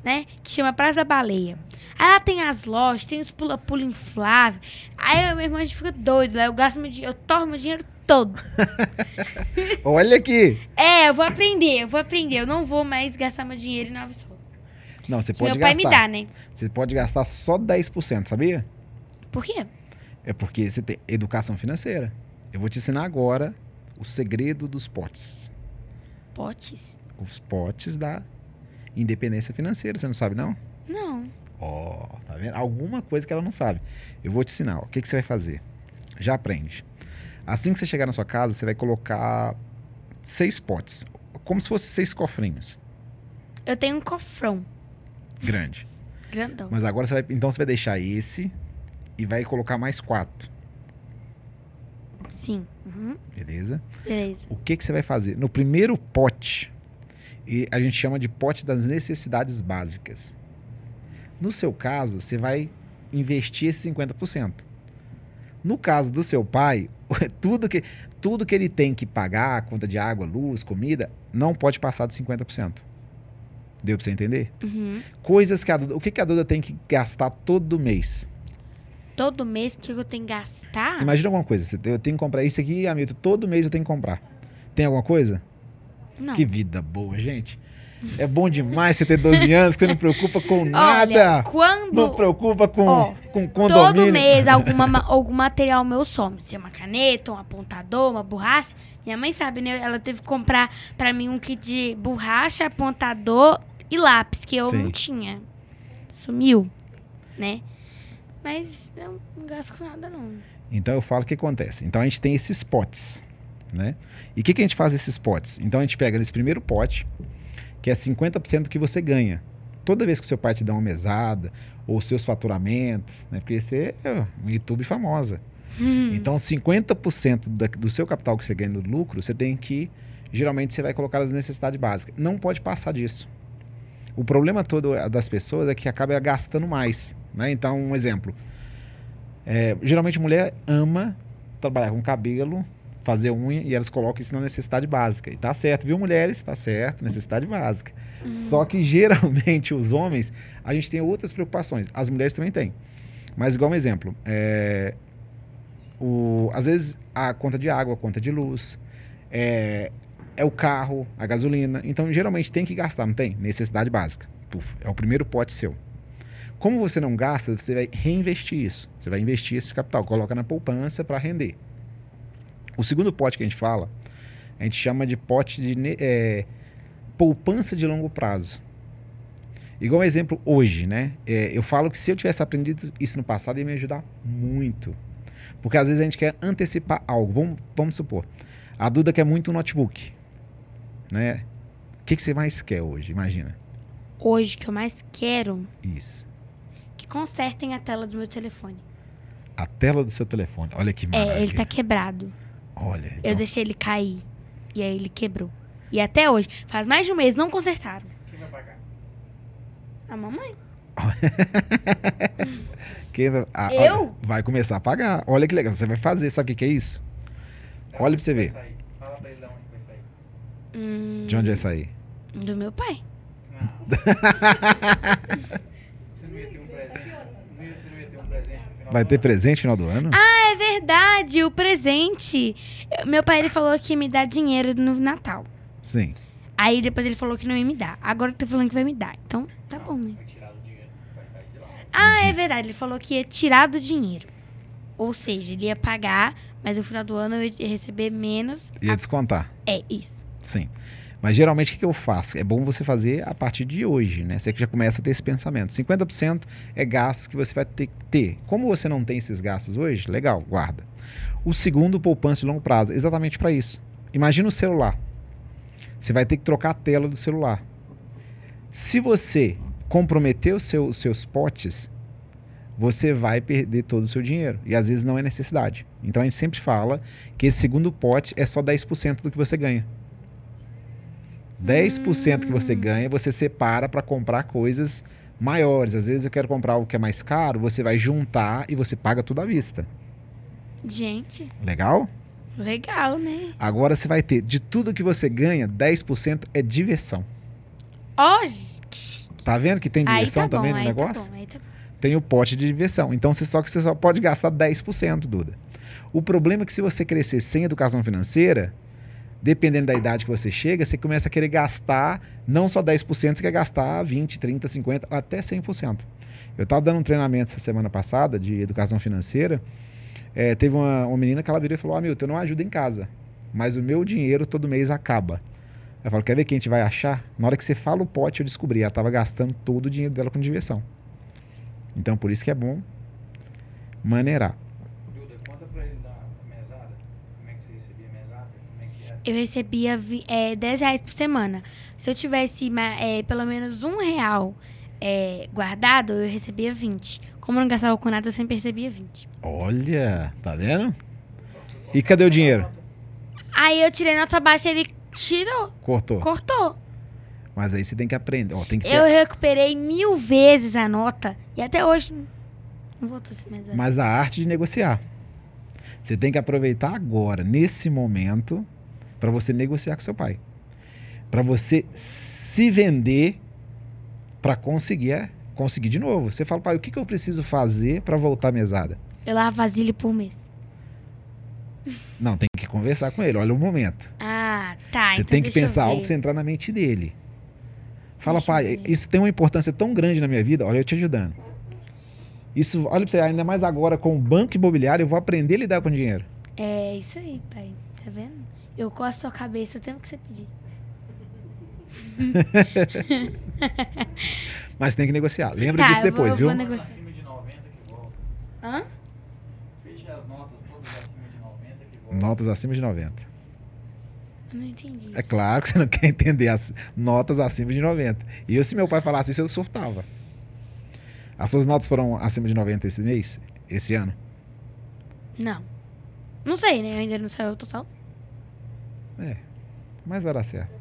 né? Que chama Praça da Baleia. Aí lá tem as lojas, tem os pula-pula inflável. Aí eu, meu irmão, a gente fica doido lá. Eu gasto meu dinheiro, eu torro meu dinheiro todo. Olha aqui! É, eu vou aprender, eu vou aprender. Eu não vou mais gastar meu dinheiro em Nova Souza. Não, você pode meu pai gastar. me dá, né? Você pode gastar só 10%, sabia? Por quê? É porque você tem educação financeira. Eu vou te ensinar agora o segredo dos potes. Potes? Os potes da independência financeira. Você não sabe, não? Não. Ó, tá vendo? Alguma coisa que ela não sabe. Eu vou te ensinar. ó. O que, que você vai fazer? Já aprende. Assim que você chegar na sua casa, você vai colocar seis potes. Como se fossem seis cofrinhos. Eu tenho um cofrão. Grande. Grandão. Mas agora você vai. Então você vai deixar esse e vai colocar mais quatro. Sim. Uhum. Beleza? Beleza. O que, que você vai fazer? No primeiro pote, e a gente chama de pote das necessidades básicas. No seu caso, você vai investir esses 50%. No caso do seu pai, tudo que, tudo que ele tem que pagar, conta de água, luz, comida, não pode passar de 50%. Deu pra você entender? Uhum. Coisas que a Duda, o que, que a Duda tem que gastar todo mês? Todo mês que eu tenho que gastar? Imagina alguma coisa. Eu tenho que comprar isso aqui, Hamilton, todo mês eu tenho que comprar. Tem alguma coisa? Não. Que vida boa, gente. É bom demais você ter 12 anos, que você não preocupa com nada. Olha, quando não preocupa com, Ó, com condomínio. todo mês alguma, ma- algum material meu some, se é uma caneta, um apontador, uma borracha, minha mãe sabe, né? Ela teve que comprar pra mim um kit de borracha, apontador e lápis, que eu Sei. não tinha. Sumiu, né? Mas eu não gasto com nada, não. Então eu falo o que acontece. Então a gente tem esses potes, né? E o que, que a gente faz nesses potes? Então a gente pega nesse primeiro pote, que é 50% do que você ganha. Toda vez que seu pai te dá uma mesada, ou seus faturamentos, né? Porque você é uma YouTube famosa. Então 50% da, do seu capital que você ganha no lucro, você tem que, geralmente você vai colocar as necessidades básicas. Não pode passar disso. O problema todo das pessoas é que acaba gastando mais, né? Então, um exemplo. É, geralmente mulher ama trabalhar com cabelo, fazer unha e elas colocam isso na necessidade básica. E tá certo, viu, mulheres? Tá certo, necessidade básica. Só que geralmente os homens, a gente tem outras preocupações. As mulheres também têm. Mas, igual um exemplo, é, o, às vezes a conta de água, a conta de luz, é, é o carro, a gasolina. Então, geralmente tem que gastar, não tem? Necessidade básica. Puf, é o primeiro pote seu. Como você não gasta, você vai reinvestir isso. Você vai investir esse capital, coloca na poupança para render. O segundo pote que a gente fala, a gente chama de pote de é, poupança de longo prazo. Igual um exemplo hoje, né? É, eu falo que se eu tivesse aprendido isso no passado, ia me ajudar muito. Porque às vezes a gente quer antecipar algo. Vamos, vamos supor, a Duda quer muito um notebook, né? O que, que você mais quer hoje? Imagina. Hoje, que eu mais quero Isso. que consertem a tela do meu telefone. A tela do seu telefone. Olha que maravilha. É, ele tá quebrado. Olha. Eu então- deixei ele cair. E aí ele quebrou. E até hoje, faz mais de um mês, não consertaram. Quem vai pagar? A mamãe? Quem vai, ah, Eu? olha, vai começar a pagar. Olha que legal. Você vai fazer. Sabe o que, que é isso? Olha pra você vai ver. sair? Fala pra ele de onde vai sair. Hum, De onde vai sair? Do meu pai. Não. você não ia ter um presente? Não ia- Você não ia ter um presente no final Vai ter presente no final do ano? Ah, é verdade, o presente. Eu- Meu pai ele falou que ia me dar dinheiro no Natal. Sim. Aí depois ele falou que não ia me dar. Agora tá falando que vai me dar. Então, tá bom, né? Vai tirar do dinheiro. Vai sair de lá. Ah, é verdade. Ele falou que ia tirar do dinheiro. Ou seja, ele ia pagar, mas no final do ano eu ia receber menos. Ia descontar. É isso. Sim. Mas geralmente o que, eu faço? É bom você fazer a partir de hoje, né? Você que já começa a ter esse pensamento. 50% é gastos que você vai ter que ter. Como você não tem esses gastos hoje, legal, guarda. O segundo, poupança de longo prazo, exatamente para isso. Imagina o celular. Você vai ter que trocar a tela do celular. Se você comprometer os seu- seus potes, você vai perder todo o seu dinheiro. E às vezes não é necessidade. Então a gente sempre fala que esse segundo pote é só 10% do que você ganha. 10% que você ganha, você separa para comprar coisas maiores. Às vezes eu quero comprar algo que é mais caro, você vai juntar e você paga tudo à vista. Gente, Legal? legal, né? Agora você vai ter, de tudo que você ganha, 10% é diversão. Ó, gente. Tá vendo que tem Aí diversão tá bom, também no aí negócio? tá bom, tá bom. tem o pote de diversão. Então você só que você só pode gastar 10%, Duda. O problema é que se você crescer sem educação financeira, dependendo da idade que você chega, você começa a querer gastar não só 10%, você quer gastar 20, 30, 50, até 100%. Eu estava dando um treinamento essa semana passada de educação financeira. É, teve uma, uma menina que ela virou e falou: Ah, Milton, eu não ajudo em casa, mas o meu dinheiro todo mês acaba. Eu falo: Quer ver quem a gente vai achar? Na hora que você fala o pote, eu descobri. Ela estava gastando todo o dinheiro dela com diversão. Então, por isso que é bom maneirar. Duda, conta pra ele da mesada. Como é que você recebia mesada? Como é que era? Eu recebia é, 10 reais por semana. Se eu tivesse é, pelo menos um real é, guardado, eu recebia 20. Como eu não gastava com nada, eu sempre recebia 20. Olha, tá vendo? E cadê o dinheiro? Aí eu tirei nota baixa, ele tirou, Cortou. cortou. Mas aí você tem que aprender. Ó, tem que ter- Eu recuperei mil vezes a nota e até hoje não- voltou a ser mais. Mas a arte de negociar. Você tem que aproveitar agora, nesse momento, para você negociar com seu pai. Para você se vender para conseguir, é, conseguir de novo. Você fala, pai, o que, que eu preciso fazer para voltar à mesada? Eu lavo vasilha por mês. Não, tem que conversar com ele. Olha o momento. Ah, tá. você então tem que pensar algo você entrar na mente dele. Fala, Deixa pai, isso tem uma importância tão grande na minha vida. Olha, eu te ajudando. Isso, olha pra você, ainda mais agora com o banco imobiliário, eu vou aprender a lidar com dinheiro. É isso aí, pai. Tá vendo? Eu costo a cabeça o tempo que você pedir. Mas tem que negociar. Lembra Tá, disso eu vou- depois, eu viu? vou negociar. Acima de 90 que volta. Hã? Feche as notas todas acima de 90 que volta. Notas acima de 90. Eu não entendi isso. É claro que você não quer entender as notas acima de 90. E eu, se meu pai falasse isso, eu surtava. As suas notas foram acima de 90 esse mês? Esse ano? Não. Não sei, né? Ainda não saiu o total. É. Mas vai dar certo.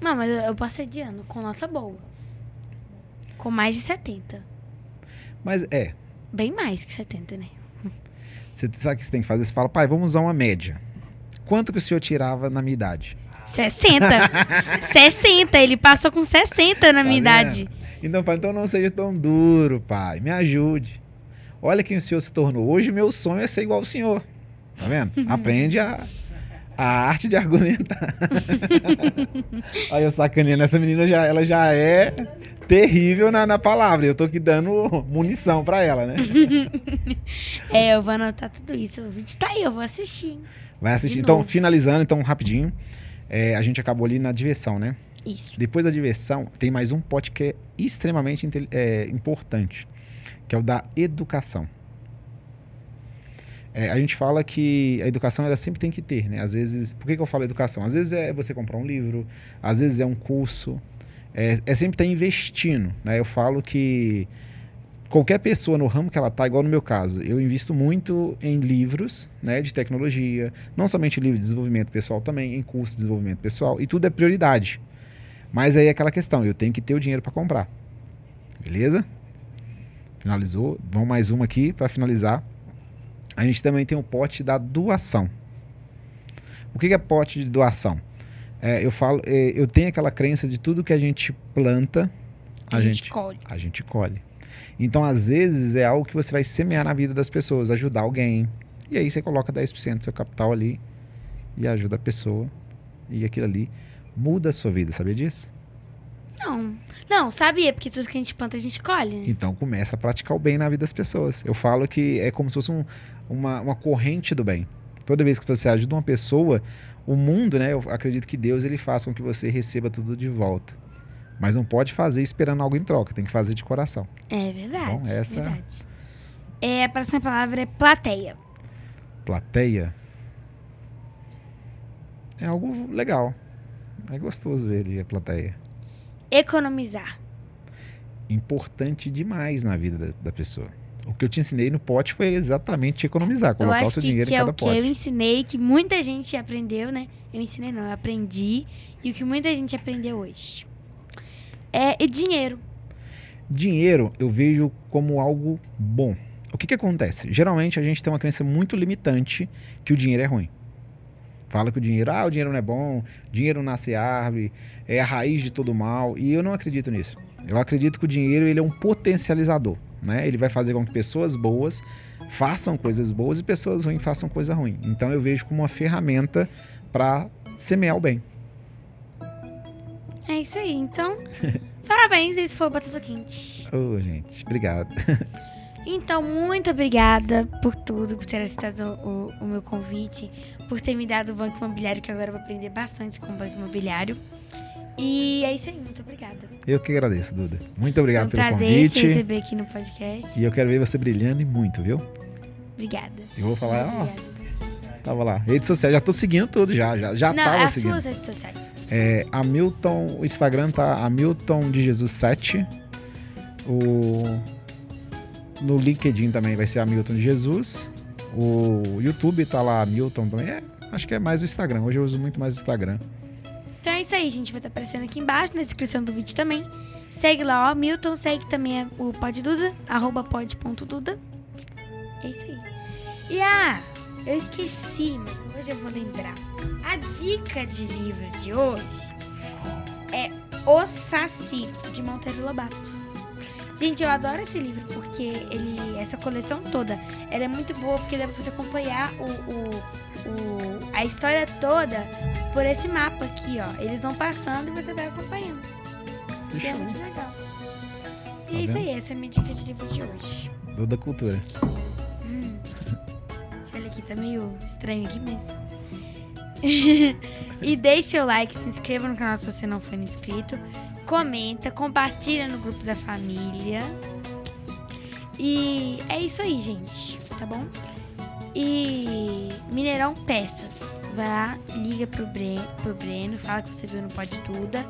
Não, mas eu, passei de ano com nota boa. Com mais de 70. Mas é. Bem mais que 70, né? Você sabe o que você tem que fazer? Você fala, pai, vamos usar uma média. Quanto que o senhor tirava na minha idade? 60. 60. Ele passou com 60 na Tá minha vendo? idade. Então, pai, então não seja tão duro, pai. Me ajude. Olha quem o senhor se tornou. Hoje meu sonho é ser igual ao senhor. Tá vendo? Aprende a, a arte de argumentar. Aí eu sacaneando, essa menina já, ela já é terrível na, na palavra. Eu tô aqui dando munição pra ela, né? É, eu vou anotar tudo isso. O vídeo tá aí, eu vou assistir. hein? Vai assistir. Então, finalizando, então, rapidinho. É, a gente acabou ali na diversão, né? Isso. Depois da diversão, tem mais um pote que é extremamente é, importante, que é o da educação. É, a gente fala que a educação ela sempre tem que ter, né? Às vezes, por que, que eu falo educação? Às vezes é você comprar um livro, às vezes é um curso, é, é sempre estar investindo, né? Eu falo que qualquer pessoa no ramo que ela tá, igual no meu caso, eu invisto muito em livros, né, de tecnologia, não somente livro de desenvolvimento pessoal, também em curso de desenvolvimento pessoal, e tudo é prioridade. Mas aí é aquela questão, eu tenho que ter o dinheiro para comprar. Beleza? Finalizou. Vamos mais uma aqui para finalizar. A gente também tem o pote da doação. O que é pote de doação? É, eu falo, é, eu tenho aquela crença de tudo que a gente planta, A, gente, colhe. a gente colhe. Então, às vezes, é algo que você vai semear na vida das pessoas, ajudar alguém. E aí você coloca 10% do seu capital ali e ajuda a pessoa. E aquilo ali muda a sua vida, sabia disso? Não. Não, sabia, porque tudo que a gente planta, a gente colhe, né? Então começa a praticar o bem na vida das pessoas. Eu falo que é como se fosse um- uma, uma corrente do bem. Toda vez que você ajuda uma pessoa, o mundo, né? Eu acredito que Deus ele faz com que você receba tudo de volta. Mas não pode fazer esperando algo em troca, tem que fazer de coração. É verdade. Bom, essa- verdade. É, a próxima palavra é plateia. Plateia é algo legal. É gostoso ver ali a plateia. Economizar. Importante demais na vida da, da pessoa. O que eu te ensinei no pote foi exatamente economizar, colocar o seu que, dinheiro que em é cada o que pote. eu ensinei, que muita gente aprendeu, né? Eu ensinei não, eu aprendi. E o que muita gente aprendeu hoje. É e dinheiro. Dinheiro eu vejo como algo bom. O que, que acontece? Geralmente a gente tem uma crença muito limitante que o dinheiro é ruim. Fala que o dinheiro, ah, o dinheiro não é bom, dinheiro nasce árvore, é a raiz de todo mal. E eu não acredito nisso. Eu acredito que o dinheiro ele é um potencializador. Né? Ele vai fazer com que pessoas boas façam coisas boas e pessoas ruins façam coisa ruim. Então eu vejo como uma ferramenta para semear o bem. É isso aí. Então, parabéns. Esse foi o Batata Quente. Ô, gente, obrigado. Então, muito obrigada por tudo, por ter aceitado o, o meu convite, por ter me dado o banco imobiliário, que agora eu vou aprender bastante com o banco imobiliário. E é isso aí, muito obrigada. Eu que agradeço, Duda. Muito obrigado Foi um pelo prazer convite. te receber aqui no podcast. E eu quero ver você brilhando e muito, viu? Obrigada. Eu vou falar, ó, tava lá. Redes sociais, já tô seguindo tudo já, já, já Não, tava as seguindo. suas redes sociais. É, Hamilton, o Instagram tá Hamilton de Jesus 7 O... No LinkedIn também vai ser Hamilton de Jesus. O YouTube tá lá, Hamilton também. É, acho que é mais o Instagram. Hoje eu uso muito mais o Instagram. Então é isso aí, gente. Vai estar aparecendo aqui embaixo na descrição do vídeo também. Segue lá, ó, Milton. Segue também o Pod Duda, arroba pod.duda. É isso aí. E ah, eu esqueci, mas hoje eu vou lembrar. A dica de livro de hoje é O Saci, de Monteiro Lobato. Gente, eu adoro esse livro porque ele, essa coleção toda, ela é muito boa porque dá pra você acompanhar o, o, o, a história toda por esse mapa aqui, ó. Eles vão passando e você vai acompanhando. Que é muito legal. E Tá é isso aí, essa é a minha dica de livro de hoje. Duda Cultura. Hum. Olha aqui, tá meio estranho aqui mesmo. e deixe seu like, se inscreva no canal se você não for inscrito. Comenta, compartilha no grupo da família. E é isso aí, gente. Tá bom? E Mineirão Peças. Vai lá, liga pro, Bre pro Breno, fala que você viu no Pode Duda.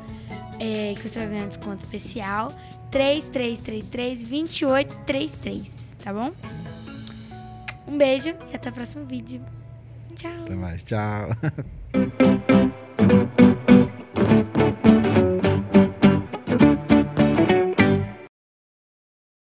é, que você vai ganhar um desconto especial. 3333 2833, tá bom? Um beijo e até o próximo vídeo. Tchau. Até mais. Tchau.